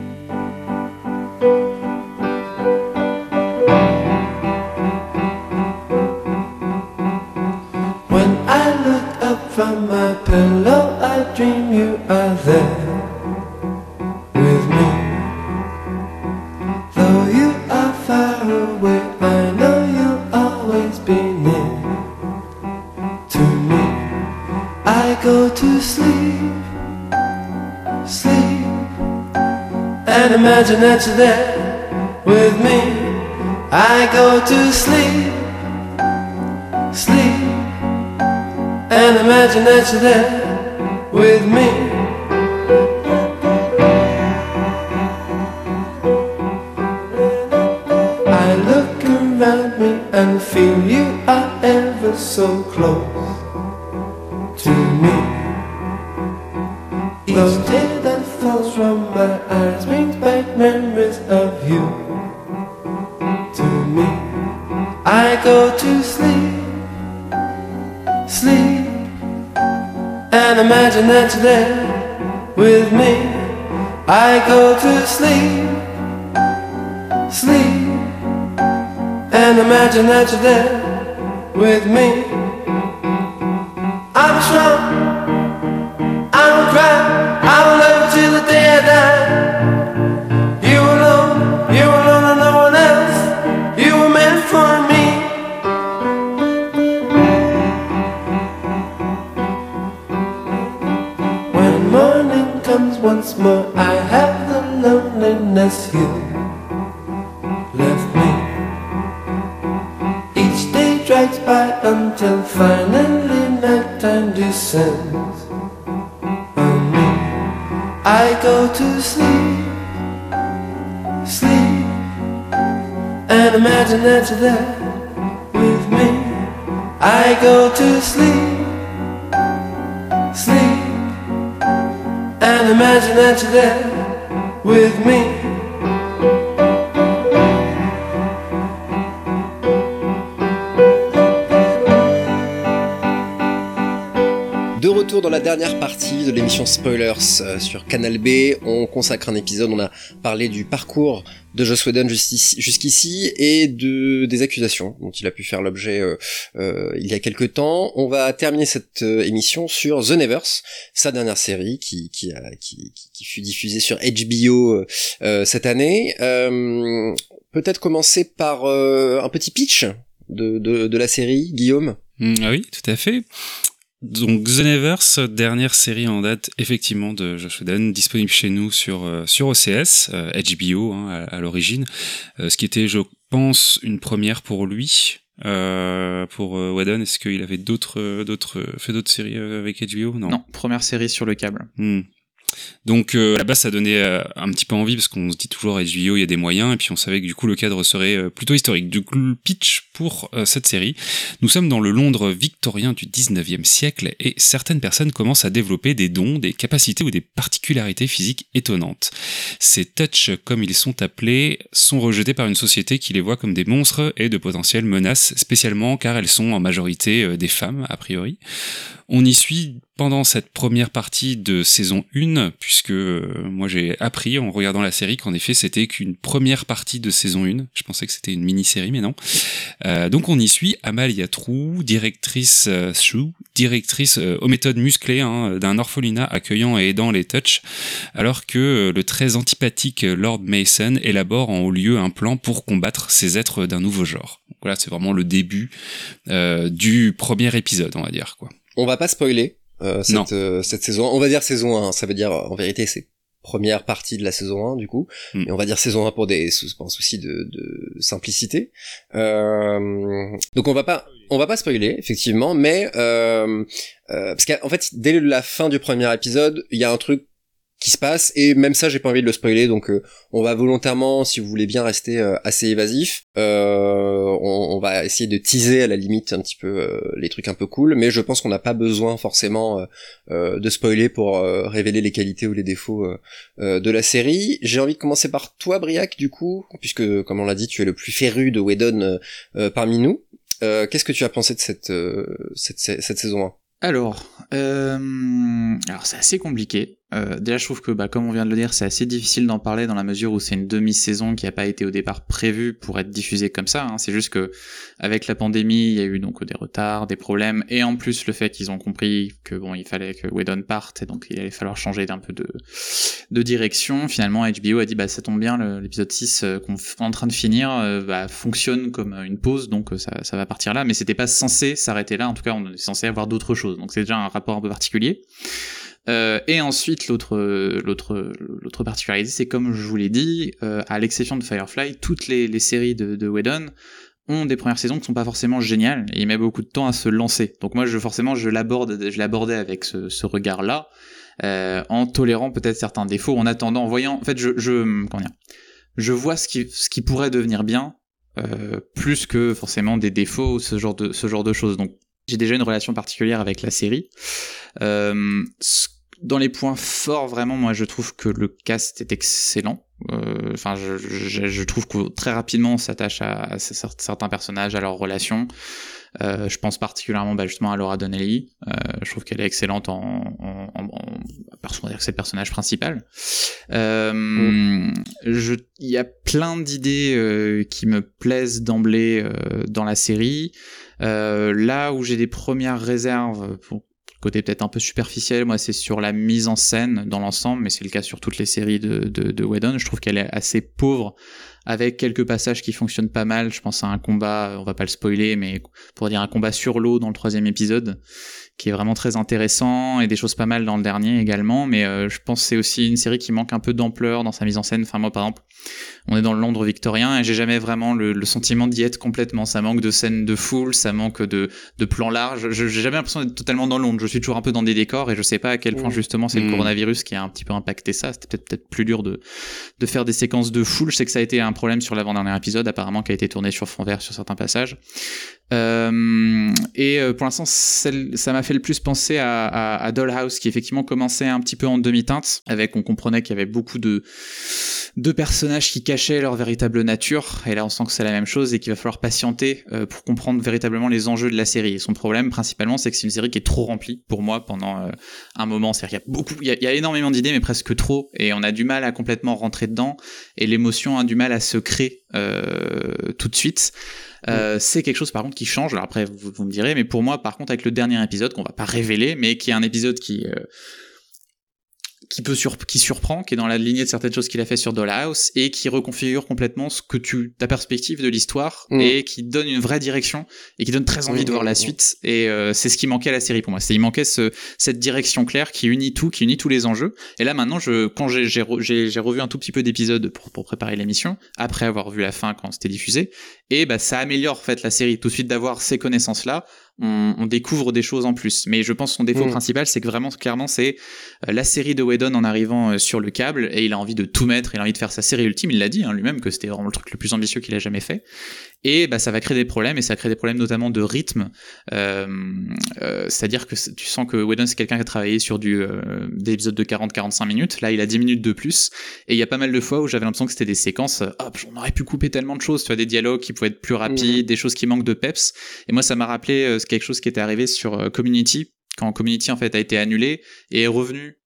When I look up from my pillow, I dream you are there. Go to sleep, sleep, and imagine that you're there with me. I go to sleep, sleep, and imagine that you're there with me. to me. The tear that falls from my eyes brings back memories of you to me. I go to sleep, sleep, and imagine that you're there with me. I go to secde Spoilers euh, sur Canal B, on consacre un épisode, on a parlé du parcours de Joss Whedon jusqu'ici et de des accusations dont il a pu faire l'objet euh, euh, il y a quelques temps. On va terminer cette émission sur The Nevers, sa dernière série qui fut diffusée sur HBO cette année. Peut-être commencer par un petit pitch de, de, de la série, Guillaume?
Mm, ah oui, tout à fait. Donc The Nevers, dernière série en date effectivement de Josh Whedon, disponible chez nous sur euh, sur OCS, HBO euh, hein, à, l'origine, euh, ce qui était je pense une première pour lui. euh, pour euh, Whedon. Est-ce qu'il avait d'autres, d'autres, fait d'autres séries avec HBO
Non. Non, première série sur le câble.
Hmm. Donc euh, là-bas, ça donnait euh, un petit peu envie parce qu'on se dit toujours HBO, il y a des moyens, et puis on savait que du coup le cadre serait euh, plutôt historique. Du coup, le pitch pour euh, cette série, nous sommes dans le Londres victorien du 19e siècle et certaines personnes commencent à développer des dons, des capacités ou des particularités physiques étonnantes. Ces touch, comme ils sont appelés, sont rejetés par une société qui les voit comme des monstres et de potentielles menaces, spécialement car elles sont en majorité des femmes, a priori. On y suit pendant cette première partie de saison 1, puisque euh, moi j'ai appris en regardant la série qu'en effet c'était qu'une première partie de saison 1. Je pensais que c'était une mini-série, mais non. Euh, donc on y suit Amalia Trou, directrice euh, directrice euh, aux méthodes musclées hein, d'un orphelinat accueillant et aidant les touch, alors que le très antipathique Lord Mason élabore en haut lieu un plan pour combattre ces êtres d'un nouveau genre. Donc voilà, c'est vraiment le début du premier épisode, on va dire quoi.
On va pas spoiler euh, cette, euh, cette saison. On va dire saison 1, ça veut dire en vérité c'est première partie de la saison 1 du coup hmm. et on va dire saison 1 pour des pour un souci de, de simplicité euh, donc on va pas on va pas spoiler effectivement mais euh, euh, parce qu'en fait dès la fin du premier épisode il y a un truc qui se passe et même ça j'ai pas envie de le spoiler donc euh, on va volontairement si vous voulez bien rester euh, assez évasif euh, on, va essayer de teaser à la limite un petit peu les trucs un peu cool mais je pense qu'on n'a pas besoin forcément de spoiler pour révéler les qualités ou les défauts de la série. J'ai envie de commencer par toi Briac du coup puisque comme on l'a dit tu es le plus féru de Whedon parmi nous. Qu'est-ce que tu as pensé de cette, cette, cette saison 1
alors, euh, alors c'est assez compliqué. Euh, déjà, je trouve que, bah, comme on vient de le dire, c'est assez difficile d'en parler dans la mesure où c'est une demi-saison qui n'a pas été au départ prévue pour être diffusée comme ça. Hein. C'est juste que, avec la pandémie, il y a eu donc des retards, des problèmes, et en plus le fait qu'ils ont compris que bon, il fallait que Whedon parte, et donc il allait falloir changer d'un peu de, de direction. Finalement, HBO a dit, bah, ça tombe bien, l'épisode 6 euh, qu'on est en train de finir, euh, bah, fonctionne comme une pause, donc ça, ça va partir là, mais c'était pas censé s'arrêter là. En tout cas, on est censé avoir d'autres choses. Donc c'est déjà un rapport un peu particulier. Euh, et ensuite, l'autre, l'autre, l'autre particularité, c'est comme je vous l'ai dit, euh, à l'exception de Firefly, toutes les, les séries de, de Whedon ont des premières saisons qui sont pas forcément géniales et il met beaucoup de temps à se lancer. Donc moi, je forcément, je l'aborde, je l'abordais avec ce, ce regard-là, euh, en tolérant peut-être certains défauts, en attendant, en voyant, en fait, je, je comment dire, je vois ce qui, ce qui pourrait devenir bien, euh, plus que forcément des défauts, ce genre de, ce genre de choses. Donc j'ai déjà une relation particulière avec la série. Euh, dans les points forts, vraiment, moi, je trouve que le cast est excellent. Euh, enfin, je, je, je, trouve que très rapidement, on s'attache à, certains personnages, à leurs relations. Euh, je pense particulièrement bah, justement à Laura Donnelly. Euh, je trouve qu'elle est excellente en, en, en, en parce dire que c'est le personnage principal. Euh, je, il y a plein d'idées euh, qui me plaisent d'emblée euh, dans la série. là où j'ai des premières réserves pour côté peut-être un peu superficiel, moi c'est sur la mise en scène dans l'ensemble, mais c'est le cas sur toutes les séries de, de, de Whedon. Je trouve qu'elle est assez pauvre avec quelques passages qui fonctionnent pas mal. Je pense à un combat, on va pas le spoiler, mais pour dire un combat sur l'eau dans le troisième épisode, qui est vraiment très intéressant et des choses pas mal dans le dernier également. Mais euh, je pense que c'est aussi une série qui manque un peu d'ampleur dans sa mise en scène. Enfin moi par exemple, on est dans le Londres victorien et j'ai jamais vraiment le, sentiment d'y être complètement. Ça manque de scènes de foule, ça manque de, de plans larges. J'ai jamais l'impression d'être totalement dans Londres. Je suis toujours un peu dans des décors et je sais pas à quel point mmh. justement c'est le mmh. coronavirus qui a un petit peu impacté ça. C'était peut-être peut-être plus dur de de faire des séquences de foule. Je sais que ça a été un problème sur l'avant-dernier épisode apparemment qui a été tourné sur fond vert sur certains passages. Euh, et euh, pour l'instant, ça m'a fait le plus penser à, à, à, Dollhouse, qui effectivement commençait un petit peu en demi-teinte, avec on comprenait qu'il y avait beaucoup de, de personnages qui cachaient leur véritable nature, et là on sent que c'est la même chose et qu'il va falloir patienter euh, pour comprendre véritablement les enjeux de la série. Et son problème principalement, c'est que c'est une série qui est trop remplie pour moi pendant euh, un moment. C'est-à-dire qu'il y a beaucoup, il y a, il y a énormément d'idées, mais presque trop, et on a du mal à complètement rentrer dedans, et l'émotion a du mal à se créer tout de suite. Euh, c'est quelque chose par contre qui change. Alors après, vous, vous, me direz, mais pour moi, par contre, avec le dernier épisode qu'on va pas révéler, mais qui est un épisode qui euh, qui peut sur, qui surprend, qui est dans la lignée de certaines choses qu'il a fait sur Dollhouse et qui reconfigure complètement ce que tu ta perspective de l'histoire mm. et qui donne une vraie direction et qui donne très envie de voir la suite et euh, c'est ce qui manquait à la série pour moi. C'est il manquait ce, cette direction claire qui unit tout, qui unit tous les enjeux. Et là maintenant, je quand j'ai j'ai revu un tout petit peu d'épisodes pour, pour préparer l'émission après avoir vu la fin quand c'était diffusé et bah ça améliore en fait la série tout de suite d'avoir ces connaissances là on, découvre des choses en plus. Mais je pense que son défaut mm. principal, c'est que vraiment, clairement, c'est euh, la série de Whedon en arrivant euh, sur le câble, et il a envie de tout mettre, il a envie de faire sa série ultime, il l'a dit hein, lui-même que c'était vraiment le truc le plus ambitieux qu'il a jamais fait et bah, ça va créer des problèmes et ça crée des problèmes notamment de rythme. Euh, euh, c'est à dire que tu sens que Whedon c'est quelqu'un qui a travaillé sur du euh, des épisodes de 40-45 minutes. Là il a 10 minutes de plus. Et il y a pas mal de fois où j'avais l'impression que c'était des séquences hop on aurait pu couper tellement de choses tu vois des dialogues qui pouvaient être plus rapides mmh. des choses qui manquent de peps. Et moi ça m'a rappelé quelque chose qui était arrivé sur Community quand Community en fait a été annulé et est revenu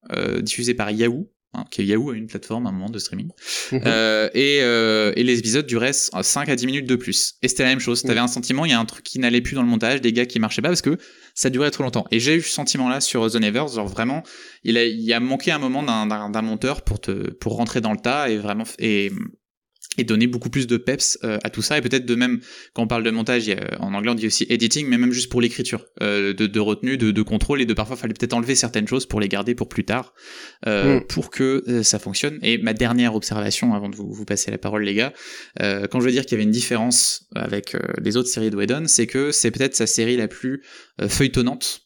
diffusé par Yahoo Hein, Yahoo a une plateforme à un moment de streaming. Mhm. Euh, et, euh, et, les épisodes duraient 5 à 10 minutes de plus. Et c'était la même chose. T'avais un sentiment, il y a un truc qui n'allait plus dans le montage, des gars qui marchaient pas parce que ça durait trop longtemps. Et j'ai eu ce sentiment-là sur The Nevers, genre vraiment, il a, il a manqué un moment d'un monteur pour te, pour rentrer dans le tas et vraiment, et et donner beaucoup plus de peps euh, à tout ça. Et peut-être de même quand on parle de montage en anglais on dit aussi editing mais même juste pour l'écriture euh, de, de, retenue de, de, contrôle. Et de parfois fallait peut-être enlever certaines choses pour les garder pour plus tard euh, mm. pour que euh, ça fonctionne. Et ma dernière observation avant de vous, vous passer la parole les gars euh, quand je veux dire qu'il y avait une différence avec les autres séries de Whedon c'est que c'est peut-être sa série la plus feuilletonnante.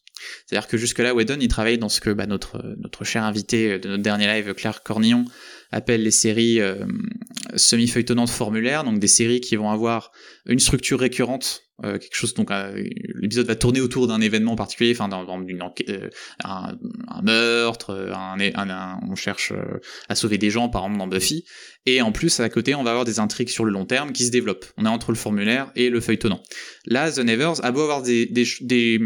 C'est-à-dire que jusque-là, Whedon, il travaille dans ce que bah, notre, notre cher invité de notre dernier live, Claire Cornillon, appelle les séries euh, semi-feuilletonnantes formulaires, donc des séries qui vont avoir une structure récurrente euh, quelque chose donc euh, l'épisode va tourner autour d'un événement particulier enfin dans, une euh, un, un, meurtre un, un, on cherche à sauver des gens par exemple dans Buffy. Et en plus à côté on va avoir des intrigues sur le long terme qui se développent. On est entre le formulaire et le feuilletonnant. Là The Nevers a beau avoir des, des, des,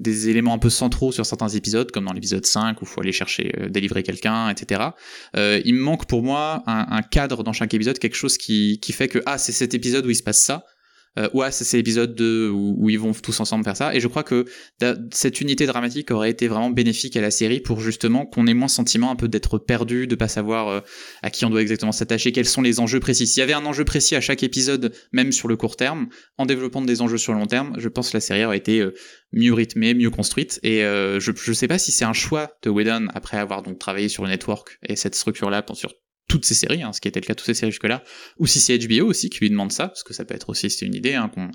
des éléments un peu centraux sur certains épisodes comme dans l'épisode 5 où faut aller chercher délivrer quelqu'un etc euh, il me manque pour moi un, un cadre dans chaque épisode quelque chose qui, qui fait que ah c'est cet épisode où il se passe ça euh, ouais, c'est l'épisode 2 où, où, ils vont tous ensemble faire ça. Et je crois que cette unité dramatique aurait été vraiment bénéfique à la série pour justement qu'on ait moins sentiment un peu d'être perdu, de pas savoir euh, à qui on doit exactement s'attacher, quels sont les enjeux précis. S'il y avait un enjeu précis à chaque épisode, même sur le court terme, en développant des enjeux sur le long terme, je pense que la série aurait été euh, mieux rythmée, mieux construite. Et euh, je, je sais pas si c'est un choix de Whedon après avoir donc travaillé sur le network et cette structure-là sur toutes ces séries, hein, ce qui était le cas de toutes ces séries jusque-là, ou si c'est HBO aussi qui lui demande ça, parce que ça peut être aussi c'est une idée, hein, qu'on,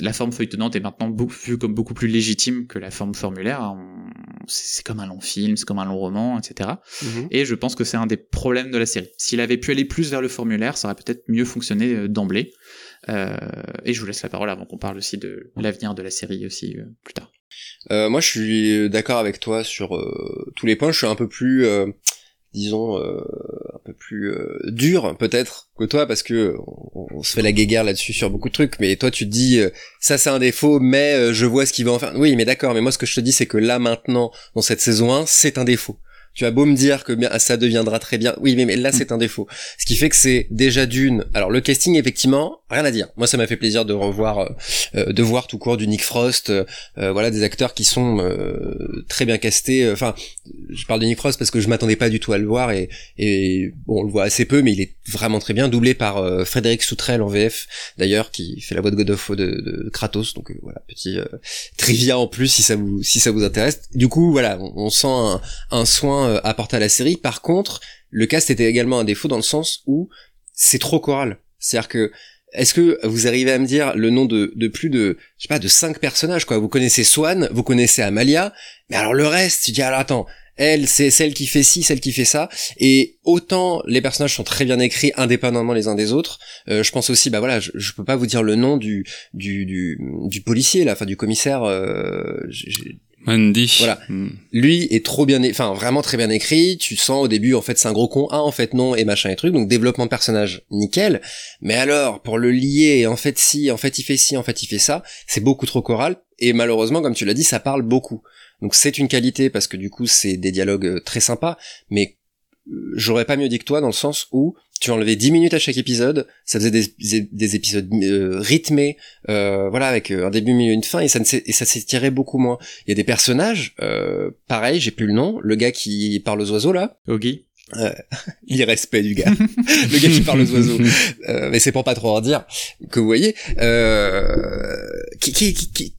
la forme feuilletonnante est maintenant vue comme beaucoup plus légitime que la forme formulaire. Hein. c'est comme un long film, c'est comme un long roman, etc. Mm-hmm. Et je pense que c'est un des problèmes de la série. S'il avait pu aller plus vers le formulaire, ça aurait peut-être mieux fonctionné euh, d'emblée. Euh, et je vous laisse la parole avant qu'on parle aussi de l'avenir de la série aussi euh, plus tard.
Euh, moi, je suis d'accord avec toi sur tous les points. Je suis un peu plus disons euh, un peu plus euh, dur peut-être que toi parce que on, se fait la guéguerre là-dessus sur beaucoup de trucs. Mais toi tu te dis euh, ça c'est un défaut mais je vois ce qu'il va en faire. Oui mais d'accord mais moi ce que je te dis c'est que là maintenant dans cette saison 1 c'est un défaut tu as beau me dire que bien ça deviendra très bien, oui, mais, mais là c'est un défaut. Ce qui fait que c'est déjà d'une. Alors le casting effectivement, rien à dire. Moi ça m'a fait plaisir de revoir, euh, euh, de voir tout court du Nick Frost, euh, voilà des acteurs qui sont très bien castés. Enfin, je parle de Nick Frost parce que je m'attendais pas du tout à le voir et, et bon on le voit assez peu, mais il est vraiment très bien doublé par Frédéric Soutrel en VF d'ailleurs qui fait la voix de God of de, de Kratos. Donc voilà petit trivia en plus si ça vous si ça vous intéresse. Du coup voilà on, on sent un, un soin euh, apporté à la série. Par contre, le cast était également un défaut dans le sens où c'est trop choral. C'est-à-dire que est-ce que vous arrivez à me dire le nom de, plus de je sais pas de cinq personnages quoi? Vous connaissez Swan, vous connaissez Amalia, mais alors le reste, tu dis alors attends, elle c'est celle qui fait ci, celle qui fait ça, et autant les personnages sont très bien écrits indépendamment les uns des autres. Euh, je pense aussi bah voilà, je, je, peux pas vous dire le nom du du du, du policier là, enfin du commissaire. Euh,
Andy.
Voilà. Hmm. Lui est trop bien, enfin vraiment très bien écrit. Tu sens au début en fait c'est un gros con, ah en fait non et machin et truc. Donc développement de personnage nickel. Mais alors pour le lier, en fait si, en fait il fait ci, en fait il fait ça, c'est beaucoup trop choral. Et malheureusement comme tu l'as dit, ça parle beaucoup. Donc c'est une qualité parce que du coup c'est des dialogues euh, très sympas. Mais j'aurais pas mieux dit que toi dans le sens où tu enlevais 10 minutes à chaque épisode, ça faisait des, des épisodes euh, rythmés, euh, voilà, avec euh, un début, milieu, une fin, et ça, ne et ça s'étirait beaucoup moins. Il y a des personnages, euh, pareil, j'ai plus le nom, le gars qui parle aux oiseaux là.
Ogi.
Euh, il est respect du gars, le gars qui parle aux oiseaux. Euh, mais c'est pour pas trop en dire que vous voyez. qui, qui, qui, qui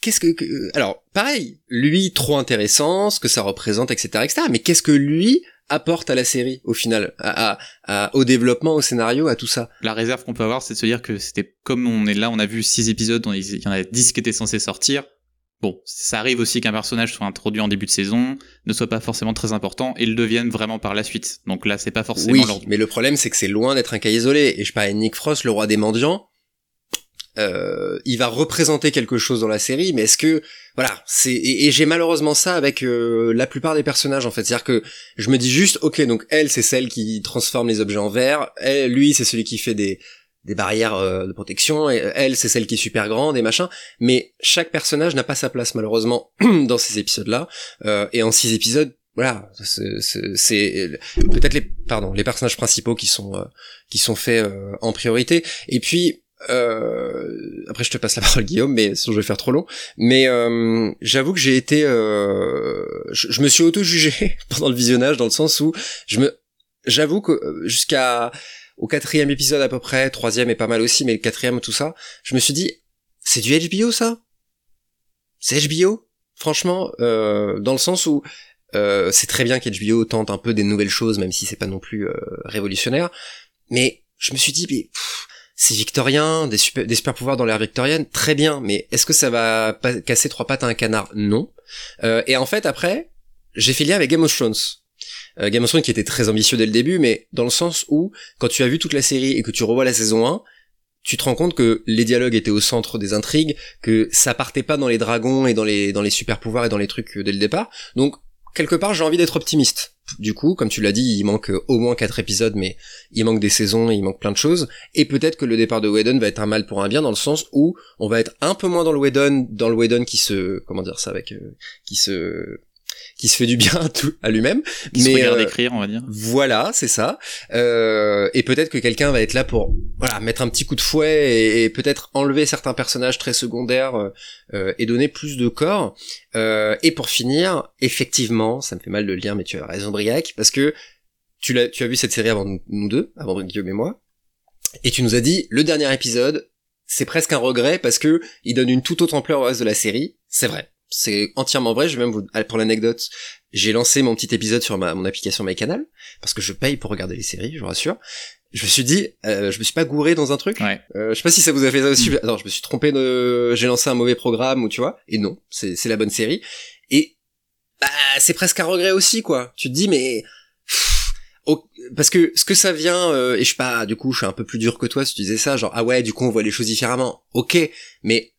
qu'est-ce que, alors pareil, lui trop intéressant, ce que ça représente, etc., etc. Mais qu'est-ce que lui apporte à la série au final, à, à, au développement, au scénario, à tout ça.
La réserve qu'on peut avoir, c'est de se dire que c'était comme on est là, on a vu six épisodes, il y en a dix qui étaient censés sortir. Bon, ça arrive aussi qu'un personnage soit introduit en début de saison, ne soit pas forcément très important et le devienne vraiment par la suite. Donc là, c'est pas forcément.
Oui, mais le problème, c'est que c'est loin d'être un cas isolé. Et je parlais de Nick Frost, le roi des mendiants euh, il va représenter quelque chose dans la série, mais est-ce que voilà, c'est et, j'ai malheureusement ça avec euh, la plupart des personnages en fait, c'est-à-dire que je me dis juste ok donc elle c'est celle qui transforme les objets en verre, elle, lui c'est celui qui fait des des barrières euh, de protection et elle c'est celle qui est super grande et machin. Mais chaque personnage n'a pas sa place malheureusement dans ces épisodes là euh, et en six épisodes voilà c'est peut-être les pardon les personnages principaux qui sont qui sont faits en priorité. Et puis euh, après, je te passe la parole, Guillaume, mais sinon je vais faire trop long. Mais euh, j'avoue que j'ai été, euh, je, me suis auto-jugé pendant le visionnage, dans le sens où je me, j'avoue que euh, jusqu'à au quatrième épisode à peu près, troisième est pas mal aussi, mais le quatrième tout ça, je me suis dit, c'est du HBO ça? C'est HBO Franchement, euh, dans le sens où euh, c'est très bien qu'HBO tente un peu des nouvelles choses, même si c'est pas non plus révolutionnaire, mais je me suis dit, mais c'est victorien, des super, des super pouvoirs dans l'ère victorienne, très bien, mais est-ce que ça va pas casser trois pattes à un canard? Non. Euh, et en fait, après, j'ai fait lien avec Game of Thrones. Euh, Game of Thrones qui était très ambitieux dès le début, mais dans le sens où, quand tu as vu toute la série et que tu revois la saison 1, tu te rends compte que les dialogues étaient au centre des intrigues, que ça partait pas dans les dragons et dans les, dans les super pouvoirs et dans les trucs dès le départ. Donc, quelque part, j'ai envie d'être optimiste. Du coup, comme tu l'as dit, il manque au moins quatre épisodes, mais il manque des saisons, il manque plein de choses. Et peut-être que le départ de Whedon va être un mal pour un bien dans le sens où on va être un peu moins dans le Whedon, dans le Whedon qui se, comment dire ça avec, euh, qui se qui se fait du bien à, tout, à lui-même.
Qui mais se regarde euh, écrire, on va dire.
Voilà, c'est ça. Euh, et peut-être que quelqu'un va être là pour voilà mettre un petit coup de fouet et, peut-être enlever certains personnages très secondaires euh, et donner plus de corps. et pour finir, effectivement, ça me fait mal de le dire, mais tu as raison, Briac, parce que tu l'as, tu as vu cette série avant nous deux, avant Guillaume et moi, et tu nous as dit le dernier épisode, c'est presque un regret parce que il donne une toute autre ampleur au reste de la série. C'est vrai c'est entièrement vrai. Je vais même vous, pour l'anecdote, j'ai lancé mon petit épisode sur ma, mon application MyCanal parce que je paye pour regarder les séries, je vous rassure. Je me suis dit, euh, je me suis pas gouré dans un truc.
Ouais.
Euh, je sais pas si ça vous a fait ça aussi. Mm. je me suis trompé de, j'ai lancé un mauvais programme ou tu vois. Et non, c'est c'est la bonne série. Et bah, c'est presque un regret aussi quoi. Tu te dis mais parce que ce que ça vient euh, et je sais pas du coup je suis un peu plus dur que toi si tu disais ça genre ah ouais du coup on voit les choses différemment ok mais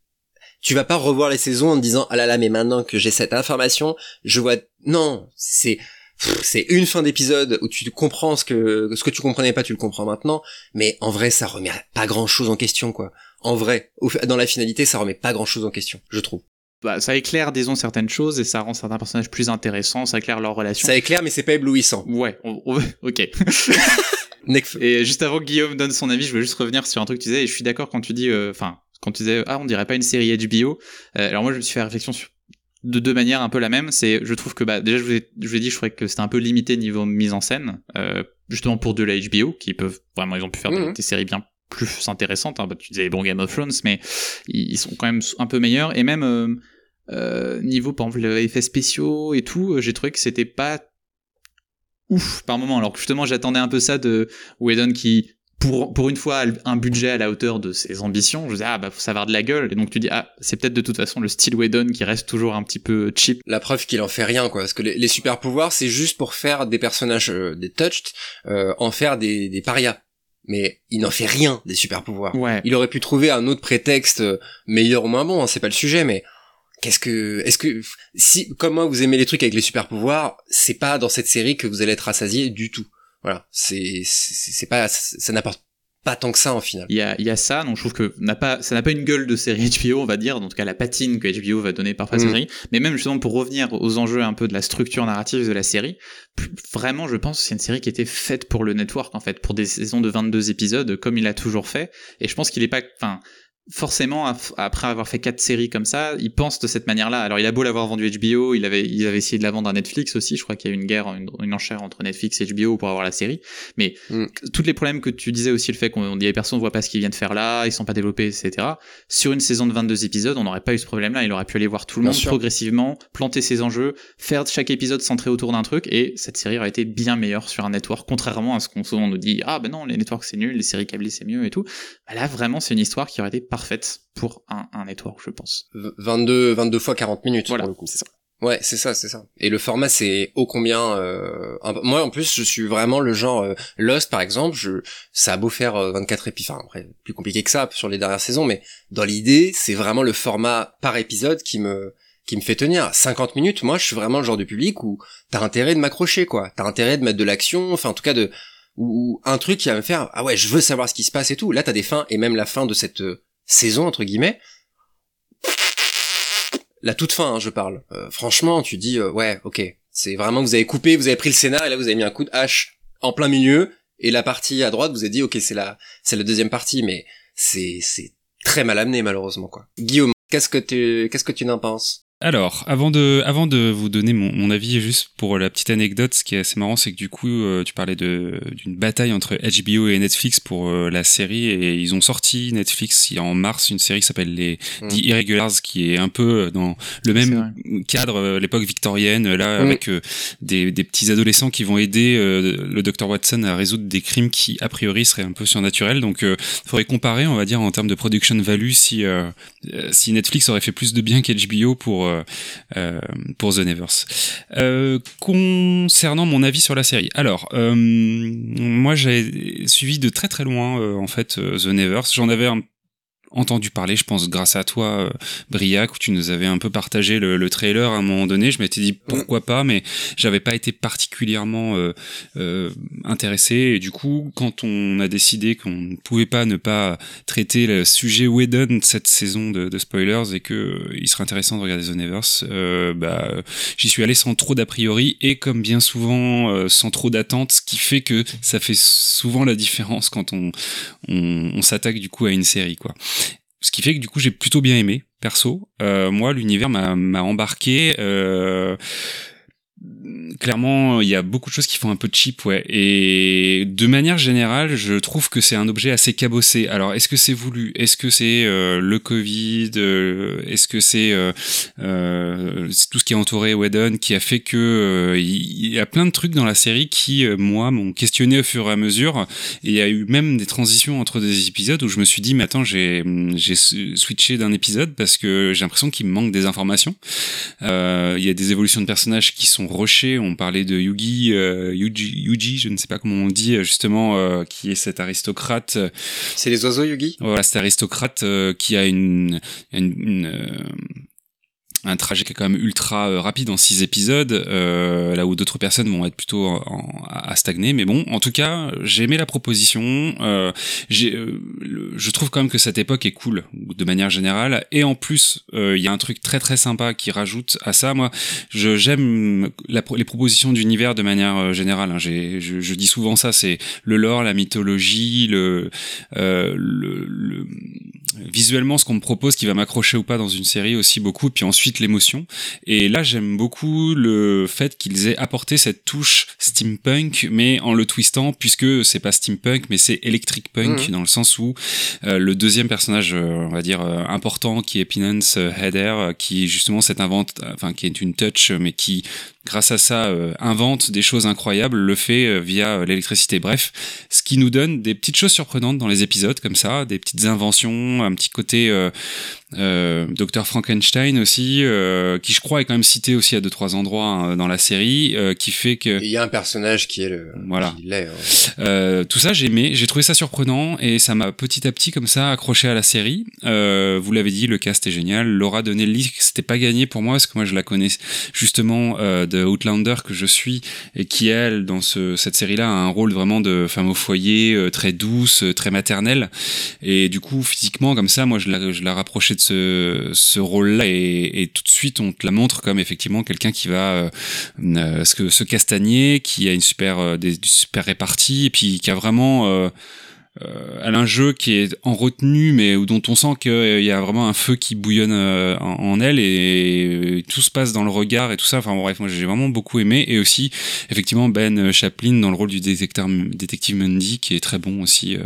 tu vas pas revoir les saisons en te disant ah là là mais maintenant que j'ai cette information je vois non c'est c'est une fin d'épisode où tu comprends ce que ce que tu comprenais pas tu le comprends maintenant mais en vrai ça remet pas grand chose en question quoi en vrai dans la finalité ça remet pas grand chose en question je trouve
bah, ça éclaire, disons, certaines choses et ça rend certains personnages plus intéressants, ça éclaire leur relation.
Ça éclaire, mais c'est pas éblouissant.
Ouais, on, ok. et juste avant que Guillaume donne son avis, je veux juste revenir sur un truc que tu disais, et je suis d'accord quand tu dis, euh, enfin, quand tu disais ah on dirait pas une série HBO euh, alors moi je me suis fait réflexion sur de deux manières un peu la même c'est je trouve que bah déjà je vous ai, je vous ai dit je trouvais que c'était un peu limité niveau mise en scène euh, justement pour de la HBO qui peuvent vraiment ils ont pu faire des, mhm. séries bien plus intéressantes hein. bah, tu disais bon Game of Thrones mais ils, sont quand même un peu meilleurs et même euh, euh niveau par exemple les effets spéciaux et tout j'ai trouvé que c'était pas ouf par moment alors que justement j'attendais un peu ça de Whedon qui pour, pour une fois un budget à la hauteur de ses ambitions, je disais ah bah faut savoir de la gueule et donc tu dis ah c'est peut-être de toute façon le style Whedon qui reste toujours un petit peu cheap.
La preuve qu'il en fait rien quoi parce que les, super pouvoirs c'est juste pour faire des personnages euh, des touched euh, en faire des, des parias. Mais il n'en fait rien des super pouvoirs.
Ouais.
Il aurait pu trouver un autre prétexte euh, meilleur ou moins bon, hein, c'est pas le sujet mais qu'est-ce que est-ce que si comme moi vous aimez les trucs avec les super pouvoirs, c'est pas dans cette série que vous allez être rassasié du tout. Voilà, c'est c'est pas ça n'apporte pas tant que ça en final.
Il y a, il y a ça, donc je trouve que n'a pas, ça n'a pas une gueule de série HBO, on va dire, en tout cas la patine que HBO va donner parfois à mm. série. Mais même justement pour revenir aux enjeux un peu de la structure narrative de la série, vraiment je pense que c'est une série qui était faite pour le network en fait, pour des saisons de 22 épisodes comme il a toujours fait. Et je pense qu'il est pas, enfin, forcément, après avoir fait quatre séries comme ça, il pense de cette manière-là. Alors, il a beau l'avoir vendu HBO, il avait, il avait essayé de la vendre à Netflix aussi. Je crois qu'il y a eu une guerre, une, enchère entre Netflix et HBO pour avoir la série. Mais mm. tous les problèmes que tu disais aussi, le fait qu'on dit les personnes ne voient pas ce qu'ils viennent faire là, ils sont pas développés, etc. Sur une saison de 22 épisodes, on n'aurait pas eu ce problème-là. Il aurait pu aller voir tout le monde progressivement, planter ses enjeux, faire chaque épisode centré autour d'un truc, et cette série aurait été bien meilleure sur un network, contrairement à ce qu'on souvent nous dit. Ah ben non, les networks c'est nul, les séries câblées c'est mieux et tout. Là, vraiment, c'est une histoire qui aurait été parfaite pour un, un network, je pense.
22, 22 fois 40 minutes,
voilà, c'est ça.
Ouais, c'est ça, c'est ça. Et le format, c'est ô combien. Euh, moi, en plus, je suis vraiment le genre euh, Lost, par exemple. Je, ça a beau faire 24 euh, épisodes, enfin après plus compliqué que ça sur les dernières saisons, mais dans l'idée, c'est vraiment le format par épisode qui me qui me fait tenir 50 minutes. Moi, je suis vraiment le genre de public où t'as intérêt de m'accrocher, quoi. T'as intérêt de mettre de l'action, enfin en tout cas de ou, un truc qui va me faire ah ouais, je veux savoir ce qui se passe et tout. Là, t'as des fins et même la fin de cette saison entre guillemets la toute fin hein, je parle. Euh, franchement tu dis euh, ouais ok c'est vraiment vous avez coupé vous avez pris le scénar et là vous avez mis un coup de hache en plein milieu et la partie à droite vous avez dit ok c'est la c'est la deuxième partie mais c'est c'est très mal amené malheureusement quoi. Guillaume qu'est-ce que tu qu'est-ce que tu n'en penses?
Alors, avant de, avant de vous donner mon, mon, avis, juste pour la petite anecdote, ce qui est assez marrant, c'est que du coup, euh, tu parlais d'une bataille entre HBO et Netflix pour euh, la série, et ils ont sorti Netflix en mars une série qui s'appelle les mm. The Irregulars, qui est un peu dans le même cadre, euh, l'époque victorienne, là, mm. avec des, des, petits adolescents qui vont aider le docteur Watson à résoudre des crimes qui a priori seraient un peu surnaturels. Donc, il faudrait comparer, on va dire, en termes de production value, si si Netflix aurait fait plus de bien qu'HBO pour euh, euh, pour The Nevers. Euh, concernant mon avis sur la série, alors moi j'ai suivi de très très loin en fait The Nevers. J'en avais un entendu parler, je pense, grâce à toi, euh, Briac, où tu nous avais un peu partagé le, le trailer à un moment donné. Je m'étais dit pourquoi pas, mais j'avais pas été particulièrement euh, euh, intéressé. Et du coup, quand on a décidé qu'on ne pouvait pas ne pas traiter le sujet Whedon cette saison de, de spoilers et que euh, il serait intéressant de regarder The Nevers, euh, bah, j'y suis allé sans trop d'a priori et comme bien souvent sans trop d'attente, ce qui fait que ça fait souvent la différence quand on, on, on s'attaque du coup à une série, quoi. Ce qui fait que du coup j'ai plutôt bien aimé perso. Euh, moi l'univers m'a embarqué. Euh, clairement, il y a beaucoup de choses qui font un peu cheap, ouais. Et de manière générale, je trouve que c'est un objet assez cabossé. Alors, est-ce que c'est voulu? Est-ce que c'est euh, le Covid? Euh, Est-ce que c'est euh, euh, tout ce qui est entouré Whedon qui a fait que il y, a plein de trucs dans la série qui, moi, m'ont questionné au fur et à mesure. Et il y a eu même des transitions entre des épisodes où je me suis dit, mais attends, j'ai switché d'un épisode parce que j'ai l'impression qu'il me manque des informations. Il y a des évolutions de personnages qui sont rushées parlait de Yugi, euh, Yuji, Yuji, je ne sais pas comment on dit justement, euh, qui est cet aristocrate.
C'est les oiseaux Yugi?
Voilà, cet aristocrate euh, qui a une, une, une un trajet qui est quand même ultra euh, rapide en six épisodes, euh, là où d'autres personnes vont être plutôt à stagner. Mais bon, en tout cas, j'ai aimé la proposition. Euh, j'ai, euh, je trouve quand même que cette époque est cool de manière générale. Et en plus, il y a un truc très très sympa qui rajoute à ça. Moi, je, j'aime les propositions d'univers de manière générale. Hein. Je, dis souvent ça, c'est le lore, la mythologie, le, le, le visuellement ce qu'on me propose qui va m'accrocher ou pas dans une série aussi beaucoup. Puis ensuite l'émotion. Et là, j'aime beaucoup le fait qu'ils aient apporté cette touche steampunk, mais en le twistant, puisque c'est pas steampunk, mais c'est electric punk, mmh. dans le sens où euh, le deuxième personnage, euh, on va dire, euh, important, qui est Pinance Header, qui justement cette invente, enfin, qui est une touch, mais qui grâce à ça, euh, invente des choses incroyables, le fait euh, via euh, l'électricité. Bref, ce qui nous donne des petites choses surprenantes dans les épisodes comme ça, des petites inventions, un petit côté euh, Dr Frankenstein aussi, euh, qui je crois est quand même cité aussi à deux trois endroits hein, dans la série, euh, qui fait que
il y a un personnage qui est le
voilà.
Qui.
Euh, tout ça j'ai aimé, j'ai trouvé ça surprenant et ça m'a petit à petit comme ça accroché à la série. Vous l'avez dit, le cast est génial. Laura Donnelly, c'était pas gagné pour moi parce que moi je la connais justement de Outlander que je suis et qui elle dans ce, cette série-là a un rôle vraiment de femme au foyer très douce, très maternelle et du coup physiquement comme ça moi je la, je la rapprochais de ce, rôle-là et, tout de suite on te la montre comme effectivement quelqu'un qui va euh, euh se, se castagner, qui a une super euh, des super répartie et puis qui a vraiment elle a un jeu qui est en retenue, mais dont on sent qu'il y a vraiment un feu qui bouillonne euh, en, elle et, tout se passe dans le regard et tout ça. Enfin bref, moi j'ai vraiment beaucoup aimé et aussi effectivement Ben Chaplin dans le rôle du détective Mundy qui est très bon aussi. Euh,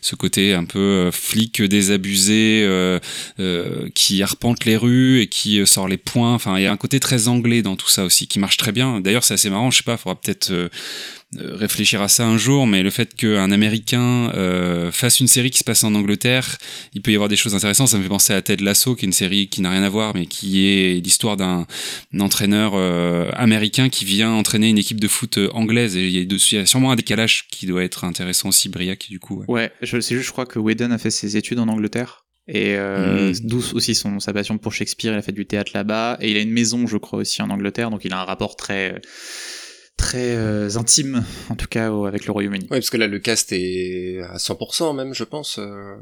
ce côté un peu euh, flic désabusé euh, qui arpente les rues et qui sort les points. Enfin il y a un côté très anglais dans tout ça aussi qui marche très bien. D'ailleurs c'est assez marrant. Je sais pas, faudra peut-être réfléchir à ça un jour, mais le fait qu'un Américain euh, fasse une série qui se passe en Angleterre, il peut y avoir des choses intéressantes. Ça me fait penser à Ted Lasso, qui est une série qui n'a rien à voir, mais qui est l'histoire d'un entraîneur euh, américain qui vient entraîner une équipe de foot euh, anglaise. Et il y, a, il y a sûrement un décalage qui doit être intéressant aussi, Briac, du coup.
Ouais, ouais je sais juste, je crois que Whedon a fait ses études en Angleterre. Et euh, mmh. d'où aussi son, sa passion pour Shakespeare, il a fait du théâtre là-bas. Et il a une maison, je crois, aussi en Angleterre, donc il a un rapport très très euh, intime, en tout cas avec le Royaume-Uni.
Oui, parce que là le cast est à 100% même, je pense, euh,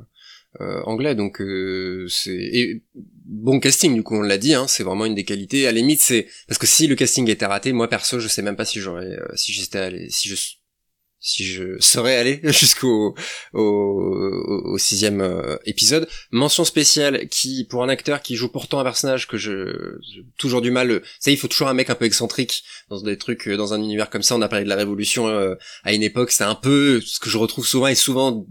euh, anglais, donc euh, c'est bon casting du coup on l'a dit, hein, c'est vraiment une des qualités. À la limite c'est parce que si le casting était raté, moi perso je sais même pas si j'aurais, euh, si j'étais allé, si je si je serais allé jusqu'au au, sixième euh, épisode. Mention spéciale qui, pour un acteur qui joue pourtant un personnage que je, toujours du mal, ça il faut toujours un mec un peu excentrique dans des trucs, euh, dans un univers comme ça. On a parlé de la Révolution euh, à une époque, c'est un peu ce que je retrouve souvent et souvent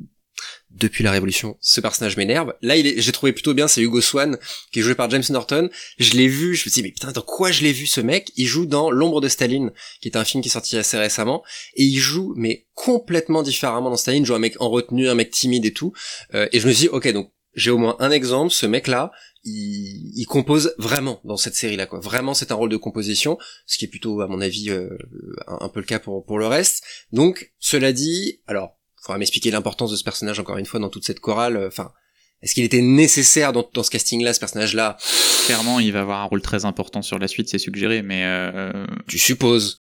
depuis la Révolution, ce personnage m'énerve. Là, il est, j'ai trouvé plutôt bien, c'est Hugo Swan, qui est joué par James Norton. Je l'ai vu, je me suis dit, mais putain, dans quoi je l'ai vu ce mec? Il joue dans L'ombre de Staline, qui est un film qui est sorti assez récemment, et il joue, mais complètement différemment dans Staline, il joue un mec en retenue, un mec timide et tout. Euh, et je me suis dit, ok, donc j'ai au moins un exemple, ce mec-là, il, il, compose vraiment dans cette série-là, quoi. Vraiment, c'est un rôle de composition, ce qui est plutôt, à mon avis, euh, un, un peu le cas pour, pour le reste. Donc, cela dit, alors, faudra m'expliquer l'importance de ce personnage encore une fois dans toute cette chorale. Euh, enfin, est-ce qu'il était nécessaire dans, dans ce casting-là, ce personnage-là?
Clairement, il va avoir un rôle très important sur la suite, c'est suggéré, mais... Euh...
Tu supposes.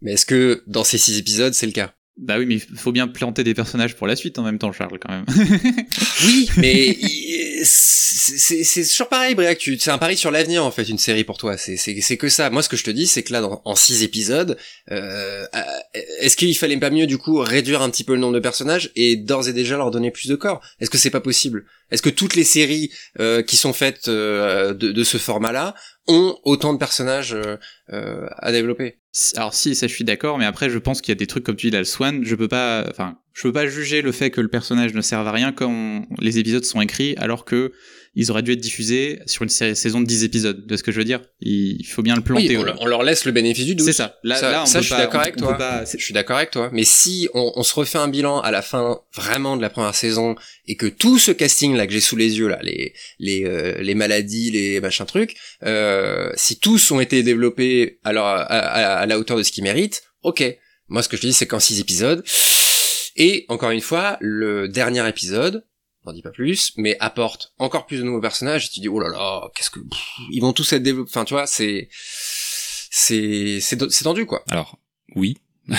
Mais est-ce que dans ces six épisodes, c'est le cas?
Bah oui, mais il faut bien planter des personnages pour la suite en même temps, Charles, quand même.
oui, mais c'est toujours pareil, Briac. C'est un pari sur l'avenir, en fait, une série pour toi. C'est que ça. Moi, ce que je te dis, c'est que là, dans, en six épisodes, euh, est-ce qu'il fallait pas mieux, du coup, réduire un petit peu le nombre de personnages et d'ores et déjà leur donner plus de corps? Est-ce que c'est pas possible? Est-ce que toutes les séries euh, qui sont faites euh, de, de, ce format-là ont autant de personnages euh, euh, à développer.
Alors si, ça je suis d'accord, mais après je pense qu'il y a des trucs comme tu dis là, le Swan, je peux pas, enfin, je peux pas juger le fait que le personnage ne serve à rien quand les épisodes sont écrits, alors que ils auraient dû être diffusés sur une saison de 10 épisodes. De ce que je veux dire, il faut bien le planter.
Oui, on, leur laisse le bénéfice du doute.
C'est ça. Là,
ça,
là on
ça
je
suis d'accord avec toi. je suis d'accord avec toi. Mais si on, on, se refait un bilan à la fin vraiment de la première saison et que tout ce casting là que j'ai sous les yeux là, les les euh, les maladies, les machins trucs, euh, si tous ont été développés alors à, à, à la hauteur de ce qu'ils méritent, ok. Moi, ce que je dis, c'est qu'en six épisodes. Et encore une fois, le dernier épisode, n'en dis pas plus, mais apporte encore plus de nouveaux personnages, et tu dis, oh là là, qu'est-ce que, ils vont tous être développés, enfin, tu vois, c'est, c'est, c'est tendu, quoi.
Alors, oui,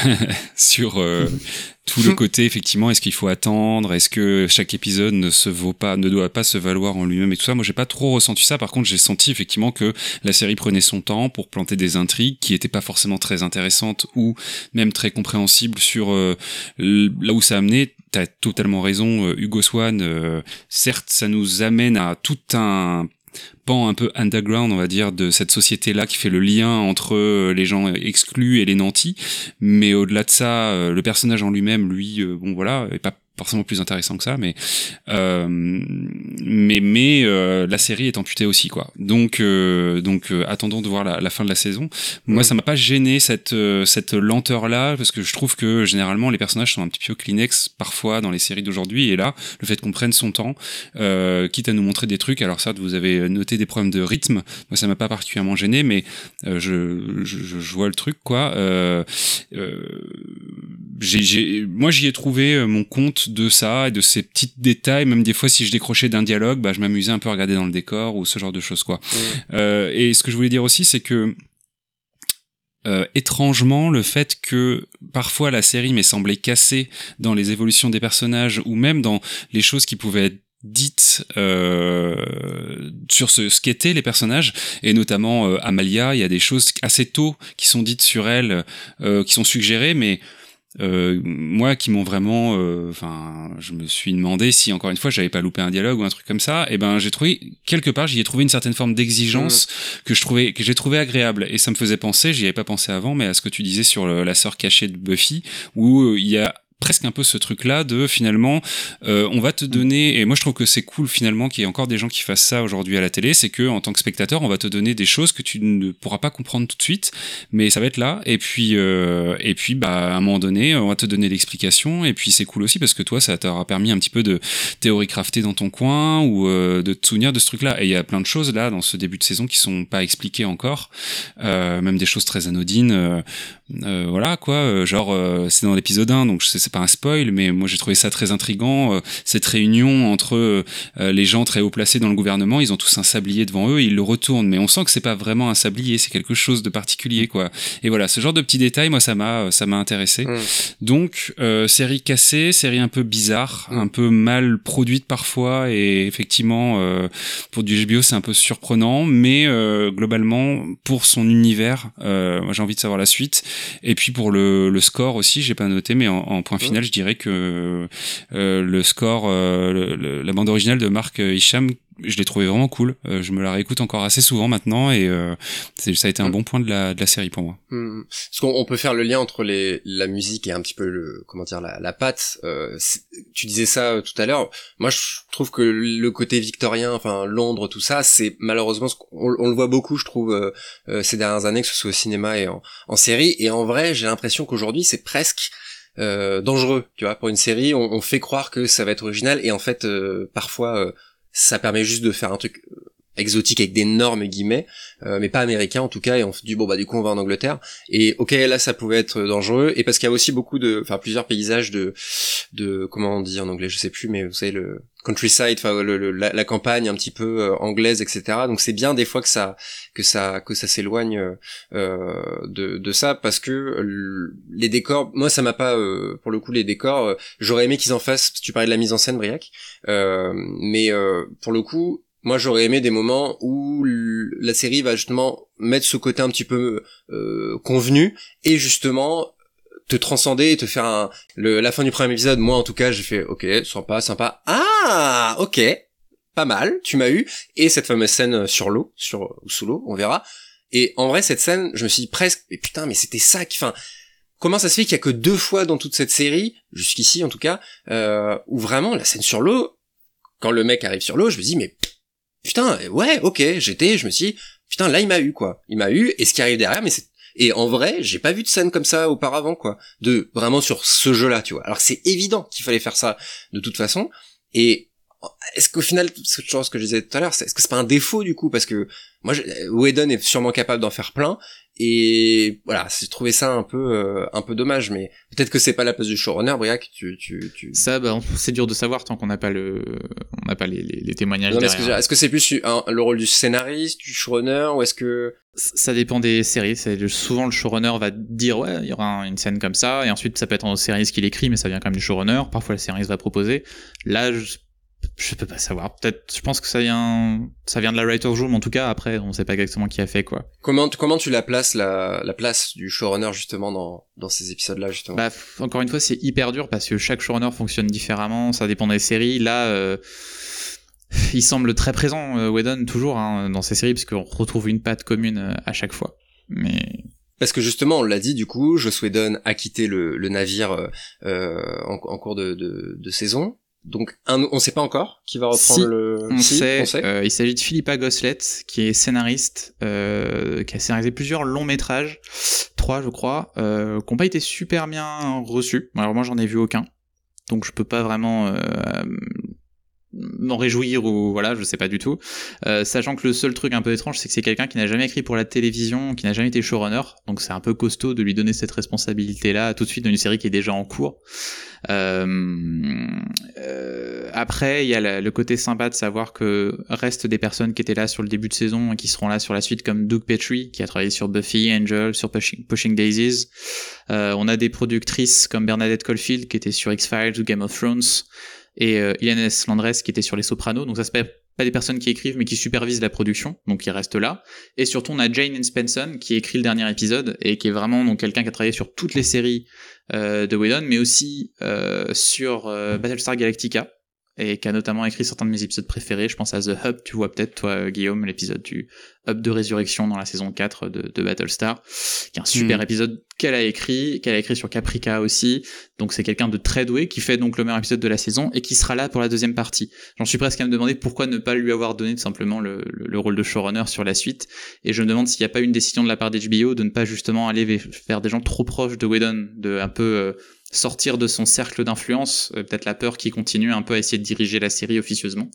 sur euh, tout le côté effectivement est-ce qu'il faut attendre est-ce que chaque épisode ne se vaut pas ne doit pas se valoir en lui-même et tout ça moi j'ai pas trop ressenti ça par contre j'ai senti effectivement que la série prenait son temps pour planter des intrigues qui étaient pas forcément très intéressantes ou même très compréhensibles sur euh, là où ça a amené t'as totalement raison euh, Hugo Swan certes ça nous amène à tout un pan un peu underground, on va dire, de cette société-là qui fait le lien entre euh, les gens exclus et les nantis. Mais au-delà de ça, euh, le personnage en lui-même, lui, euh, bon voilà, est pas forcément plus intéressant que ça, mais euh, mais mais euh, la série est amputée aussi quoi. Donc euh, donc euh, attendons de voir la, la, fin de la saison. Moi, ça m'a pas gêné cette cette lenteur là parce que je trouve que généralement les personnages sont un petit peu Kleenex parfois dans les séries d'aujourd'hui et là le fait qu'on prenne son temps, quitte à nous montrer des trucs. Alors certes, vous avez noté des problèmes de rythme. Moi, ça m'a pas particulièrement gêné, mais je, je, je, vois le truc quoi. j'ai moi j'y ai trouvé mon compte de ça et de ces petits détails. Même des fois, si je décrochais d'un dialogue, bah, je m'amusais un peu à regarder dans le décor ou ce genre de choses, quoi. Euh, et ce que je voulais dire aussi, c'est que euh, étrangement, le fait que parfois la série m'ait semblé cassée dans les évolutions des personnages ou même dans les choses qui pouvaient être dites euh, sur ce, ce qu'étaient les personnages et notamment euh, Amalia il y a des choses assez tôt qui sont dites sur elle euh, qui sont suggérées mais euh, moi qui m'ont vraiment euh, enfin je me suis demandé si encore une fois j'avais pas loupé un dialogue ou un truc comme ça et ben j'ai trouvé quelque part j'y ai trouvé une certaine forme d'exigence mmh. que je trouvais que j'ai trouvé agréable et ça me faisait penser j'y avais pas pensé avant mais à ce que tu disais sur la sœur cachée de Buffy où euh, il y a presque un peu ce truc là de finalement euh, on va te donner et moi je trouve que c'est cool finalement qu'il y ait encore des gens qui fassent ça aujourd'hui à la télé c'est que en tant que spectateur on va te donner des choses que tu ne pourras pas comprendre tout de suite mais ça va être là. Et puis euh, et puis bah à un moment donné on va te donner l'explication et puis c'est cool aussi parce que toi ça t'aura permis un petit peu de théorie crafter dans ton coin ou euh, de te souvenir de ce truc là et il y a plein de choses là dans ce début de saison qui sont pas expliquées encore même des choses très anodines voilà quoi genre c'est dans l'épisode 1 donc c'est pas un spoil, mais moi j'ai trouvé ça très intrigant. Euh, cette réunion entre euh, les gens très haut placés dans le gouvernement, ils ont tous un sablier devant eux, et ils le retournent, mais on sent que c'est pas vraiment un sablier, c'est quelque chose de particulier, quoi. Et voilà, ce genre de petits détails, moi ça m'a ça m'a intéressé. Mm. Donc euh, série cassée, série un peu bizarre, mm. un peu mal produite parfois, et effectivement pour du HBO c'est un peu surprenant, mais globalement pour son univers, moi j'ai envie de savoir la suite. Et puis pour le, le score aussi, j'ai pas noté, mais en, en point final, je dirais que euh, le score, euh, la bande originale de Marc Hicham je l'ai trouvé vraiment cool. Euh, je me la réécoute encore assez souvent maintenant et euh, ça a été un mm. bon point de la, de la série pour moi.
Mmh. Parce qu'on peut faire le lien entre les, la musique et un petit peu le comment dire la, la patte. Euh, tu disais ça tout à l'heure. Moi, je trouve que le côté victorien, enfin Londres, tout ça, c'est malheureusement on, on, le voit beaucoup, je trouve, ces dernières années, que ce soit au cinéma et en, en série. Et en vrai, j'ai l'impression qu'aujourd'hui, c'est presque euh, dangereux, tu vois, pour une série, on, fait croire que ça va être original et en fait, euh, parfois, euh, ça permet juste de faire un truc exotique avec d'énormes guillemets, mais pas américain en tout cas, et on dit bon bah du coup on va en Angleterre, et ok là ça pouvait être dangereux, et parce qu'il y a aussi beaucoup de, enfin plusieurs paysages de, de comment on dit en anglais, je sais plus, mais vous savez le countryside, enfin la, campagne un petit peu euh, anglaise, etc. Donc c'est bien des fois que ça que ça que ça s'éloigne euh, de, de ça parce que les décors, moi ça m'a pas euh, pour le coup les décors, j'aurais aimé qu'ils en fassent. Tu parlais de la mise en scène, Briac, mais pour le coup moi j'aurais aimé des moments où la série va justement mettre ce côté un petit peu convenu et justement te transcender et te faire un le, la fin du premier épisode. Moi en tout cas j'ai fait ok sympa sympa. Ah ok pas mal tu m'as eu. Et cette fameuse scène sur l'eau sur ou sous l'eau on verra. Et en vrai cette scène je me suis dit presque mais putain mais c'était ça qui enfin comment ça se fait qu'il y a que deux fois dans toute cette série jusqu'ici en tout cas euh, où vraiment la scène sur l'eau quand le mec arrive sur l'eau je me dis mais putain ouais ok j'étais je me suis putain là il m'a eu quoi il m'a eu et ce qui arrive derrière mais c'est et en vrai, j'ai pas vu de scène comme ça auparavant, quoi. De vraiment sur ce jeu-là, tu vois. Alors c'est évident qu'il fallait faire ça de toute façon. Et est-ce qu'au final, cette chose que je disais tout à l'heure, est-ce que c'est pas un défaut du coup? Parce que moi, Whedon est sûrement capable d'en faire plein. Et voilà, j'ai trouvé ça un peu euh, un peu dommage, mais peut-être que c'est pas la place du showrunner, Briac. Tu, tu, tu...
Ça, bah, c'est dur de savoir tant qu'on n'a pas le, on n'a pas les, les, témoignages.
Est-ce que c'est plus le rôle du scénariste, du showrunner, ou est-ce que
ça dépend des séries. C'est souvent le showrunner va dire ouais, il y aura une scène comme ça, et ensuite ça peut être un scénariste qui l'écrit, mais ça vient quand même du showrunner. Parfois le scénariste va proposer. Là, je je peux pas savoir. Peut-être, je pense que ça vient, ça vient de la writer's room. En tout cas, après, on sait pas exactement qui a fait quoi.
Comment, comment tu la places la, la place du showrunner justement dans, dans ces épisodes-là justement?
Bah, encore une fois, c'est hyper dur parce que chaque showrunner fonctionne différemment. Ça dépend des séries. Là, euh, il semble très présent, euh, Whedon toujours hein, dans ces séries parce qu'on retrouve une patte commune euh, à chaque fois. Mais
parce que justement, on l'a dit, du coup, Joss Whedon a quitté le, navire en, cours de, de saison. Donc on ne sait pas encore qui va reprendre le.
On sait. Euh, il s'agit de Philippa Goslet, qui est scénariste, euh, qui a scénarisé plusieurs longs métrages, trois je crois, euh, qui n'ont pas été super bien reçus. Alors moi j'en ai vu aucun, donc je peux pas vraiment euh, m'en réjouir ou voilà, je sais pas du tout. Euh, sachant que le seul truc un peu étrange, c'est que c'est quelqu'un qui n'a jamais écrit pour la télévision, qui n'a jamais été showrunner, donc c'est un peu costaud de lui donner cette responsabilité-là tout de suite dans une série qui est déjà en cours. Euh, euh, après, il y a le côté sympa de savoir que restent des personnes qui étaient là sur le début de saison et qui seront là sur la suite, comme Doug Petrie, qui a travaillé sur Buffy, Angel, sur Pushing, Daisies. on a des productrices comme Bernadette Caulfield, qui était sur X-Files ou Game of Thrones et euh, S. Landres qui était sur Les Sopranos. Donc ça se pas des personnes qui écrivent mais qui supervisent la production, donc ils restent là. Et surtout on a Jane Spenson qui écrit le dernier épisode et qui est vraiment donc quelqu'un qui a travaillé sur toutes les séries euh, de Whedon, mais aussi euh, sur euh, Battlestar Galactica et qui a notamment écrit certains de mes épisodes préférés. Je pense à The Hub, tu vois peut-être toi Guillaume, l'épisode du Hub de résurrection dans la saison 4 de, de Battlestar, qui est un super hmm. épisode qu'elle a écrit, qu'elle a écrit sur Caprica aussi. Donc c'est quelqu'un de très doué qui fait donc le meilleur épisode de la saison et qui sera là pour la deuxième partie. J'en suis presque à me demander pourquoi ne pas lui avoir donné tout simplement le, le, rôle de showrunner sur la suite. Et je me demande s'il n'y a pas une décision de la part d'HBO de ne pas justement aller vers des gens trop proches de Whedon, de un peu euh, sortir de son cercle d'influence, euh, peut-être la peur qui continue un peu à essayer de diriger la série officieusement.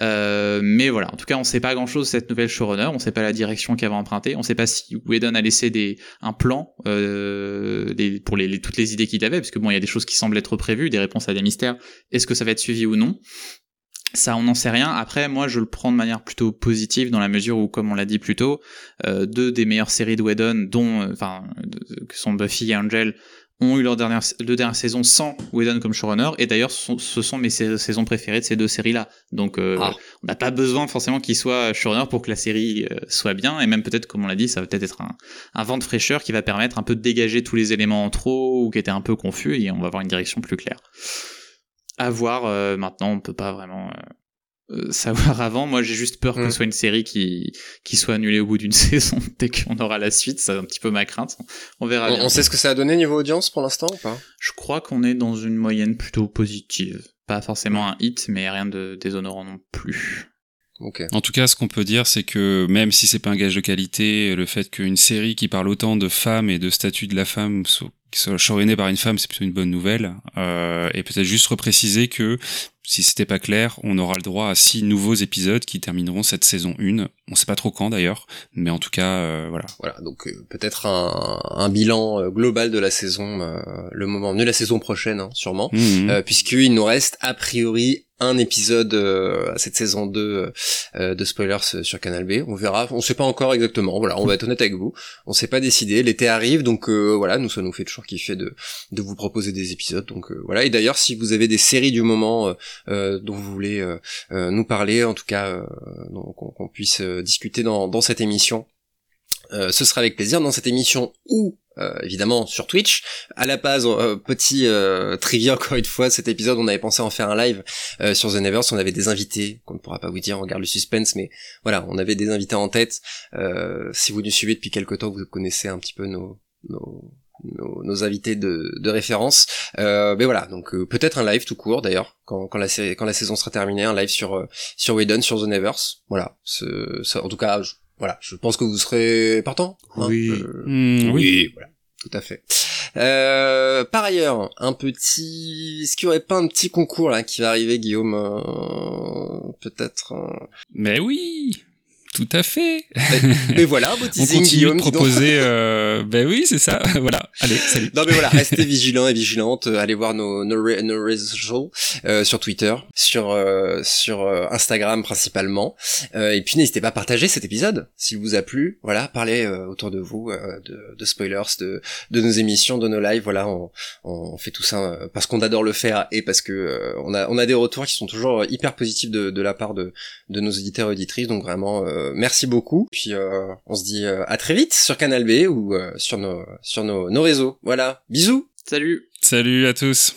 Euh, mais voilà, en tout cas, on sait pas grand-chose cette nouvelle showrunner, on sait pas la direction qu'elle va emprunter, on sait pas si Whedon a laissé des, un plan euh, des, pour les, toutes les idées qu'il avait, parce que bon, il y a des choses qui semblent être prévues, des réponses à des mystères, est-ce que ça va être suivi ou non? Ça, on n'en sait rien. Après, moi, je le prends de manière plutôt positive dans la mesure où, comme on l'a dit plus tôt, euh, deux des meilleures séries de Whedon, dont, euh, enfin, que sont Buffy et Angel, ont eu leur dernière, deux dernières saisons sans Whedon comme showrunner, et d'ailleurs ce sont mes saisons préférées de ces deux séries-là. Donc euh, ah. on n'a pas besoin forcément qu'il soit showrunner pour que la série euh, soit bien, et même peut-être, comme on l'a dit, ça va peut-être être un, un, vent de fraîcheur qui va permettre un peu de dégager tous les éléments en trop ou qui étaient un peu confus, et on va avoir une direction plus claire. À voir, euh, maintenant on peut pas vraiment euh, savoir avant. Moi, j'ai juste peur que ce mm. soit une série qui qui soit annulée au bout d'une saison dès qu'on aura la suite. C'est un petit peu ma crainte. On verra.
On, sait ce que ça a donné niveau audience pour l'instant ou pas?
Je crois qu'on est dans une moyenne plutôt positive. Pas forcément un hit, mais rien de déshonorant non plus.
Okay. En tout cas, ce qu'on peut dire, c'est que même si c'est pas un gage de qualité, le fait qu'une série qui parle autant de femmes et de statut de la femme soit, soit par une femme, c'est plutôt une bonne nouvelle. Euh, et peut-être juste repréciser que si c'était pas clair, on aura le droit à six nouveaux épisodes qui termineront cette saison 1. On sait pas trop quand d'ailleurs, mais en tout cas, euh, voilà.
Voilà, donc euh, peut-être un, un, bilan euh, global de la saison, le moment venu, la saison prochaine, hein, sûrement, mmh, puisqu'il nous reste a priori un épisode à cette saison 2 de spoilers sur Canal B. On verra, on sait pas encore exactement. Voilà, on va être honnête avec vous. On s'est pas décidé. L'été arrive, donc voilà, nous ça nous fait toujours kiffer de de vous proposer des épisodes. Donc voilà. Et d'ailleurs, si vous avez des séries du moment euh, dont vous voulez euh, euh, nous parler, en tout cas qu'on puisse discuter dans, cette émission. ce sera avec plaisir dans cette émission ou évidemment sur Twitch. À la base, petit trivia encore une fois, cet épisode on avait pensé en faire un live sur The Nevers, on avait des invités qu'on ne pourra pas vous dire, on garde le suspense, mais voilà, on avait des invités en tête. si vous nous suivez depuis quelques temps, vous connaissez un petit peu nos, nos, invités de, de référence. Euh, mais voilà, donc euh, peut-être un live tout court d'ailleurs quand, quand la série, quand la saison sera terminée, un live sur euh, sur Whedon, sur The Nevers. Voilà, en tout cas, je, voilà, je pense que vous serez partant.
Hein, oui.
Hmm, oui.
voilà, tout à fait. Euh, par ailleurs, un petit, est-ce qu'il y aurait pas un petit concours là qui va arriver, Guillaume Peut-être.
Mais oui. Tout à fait.
Mais voilà, beau teasing,
On continue de proposer. Euh... Ben oui, c'est ça. voilà. Allez, salut.
Non mais voilà, restez vigilants et vigilantes. Allez voir nos nos, nos réseaux euh, sur Twitter, sur euh, sur euh, Instagram principalement. Euh, et puis n'hésitez pas à partager cet épisode s'il vous a plu. Voilà, parlez autour de vous de, de, spoilers, de de nos émissions, de nos lives. Voilà, on, on fait tout ça parce qu'on adore le faire et parce que on a on a des retours qui sont toujours hyper positifs de de la part de de nos éditeurs et auditrices. Donc vraiment euh, merci beaucoup. Puis euh, on se dit euh, à très vite sur Canal B ou sur nos sur nos, nos réseaux. Voilà, bisous.
Salut.
Salut à tous.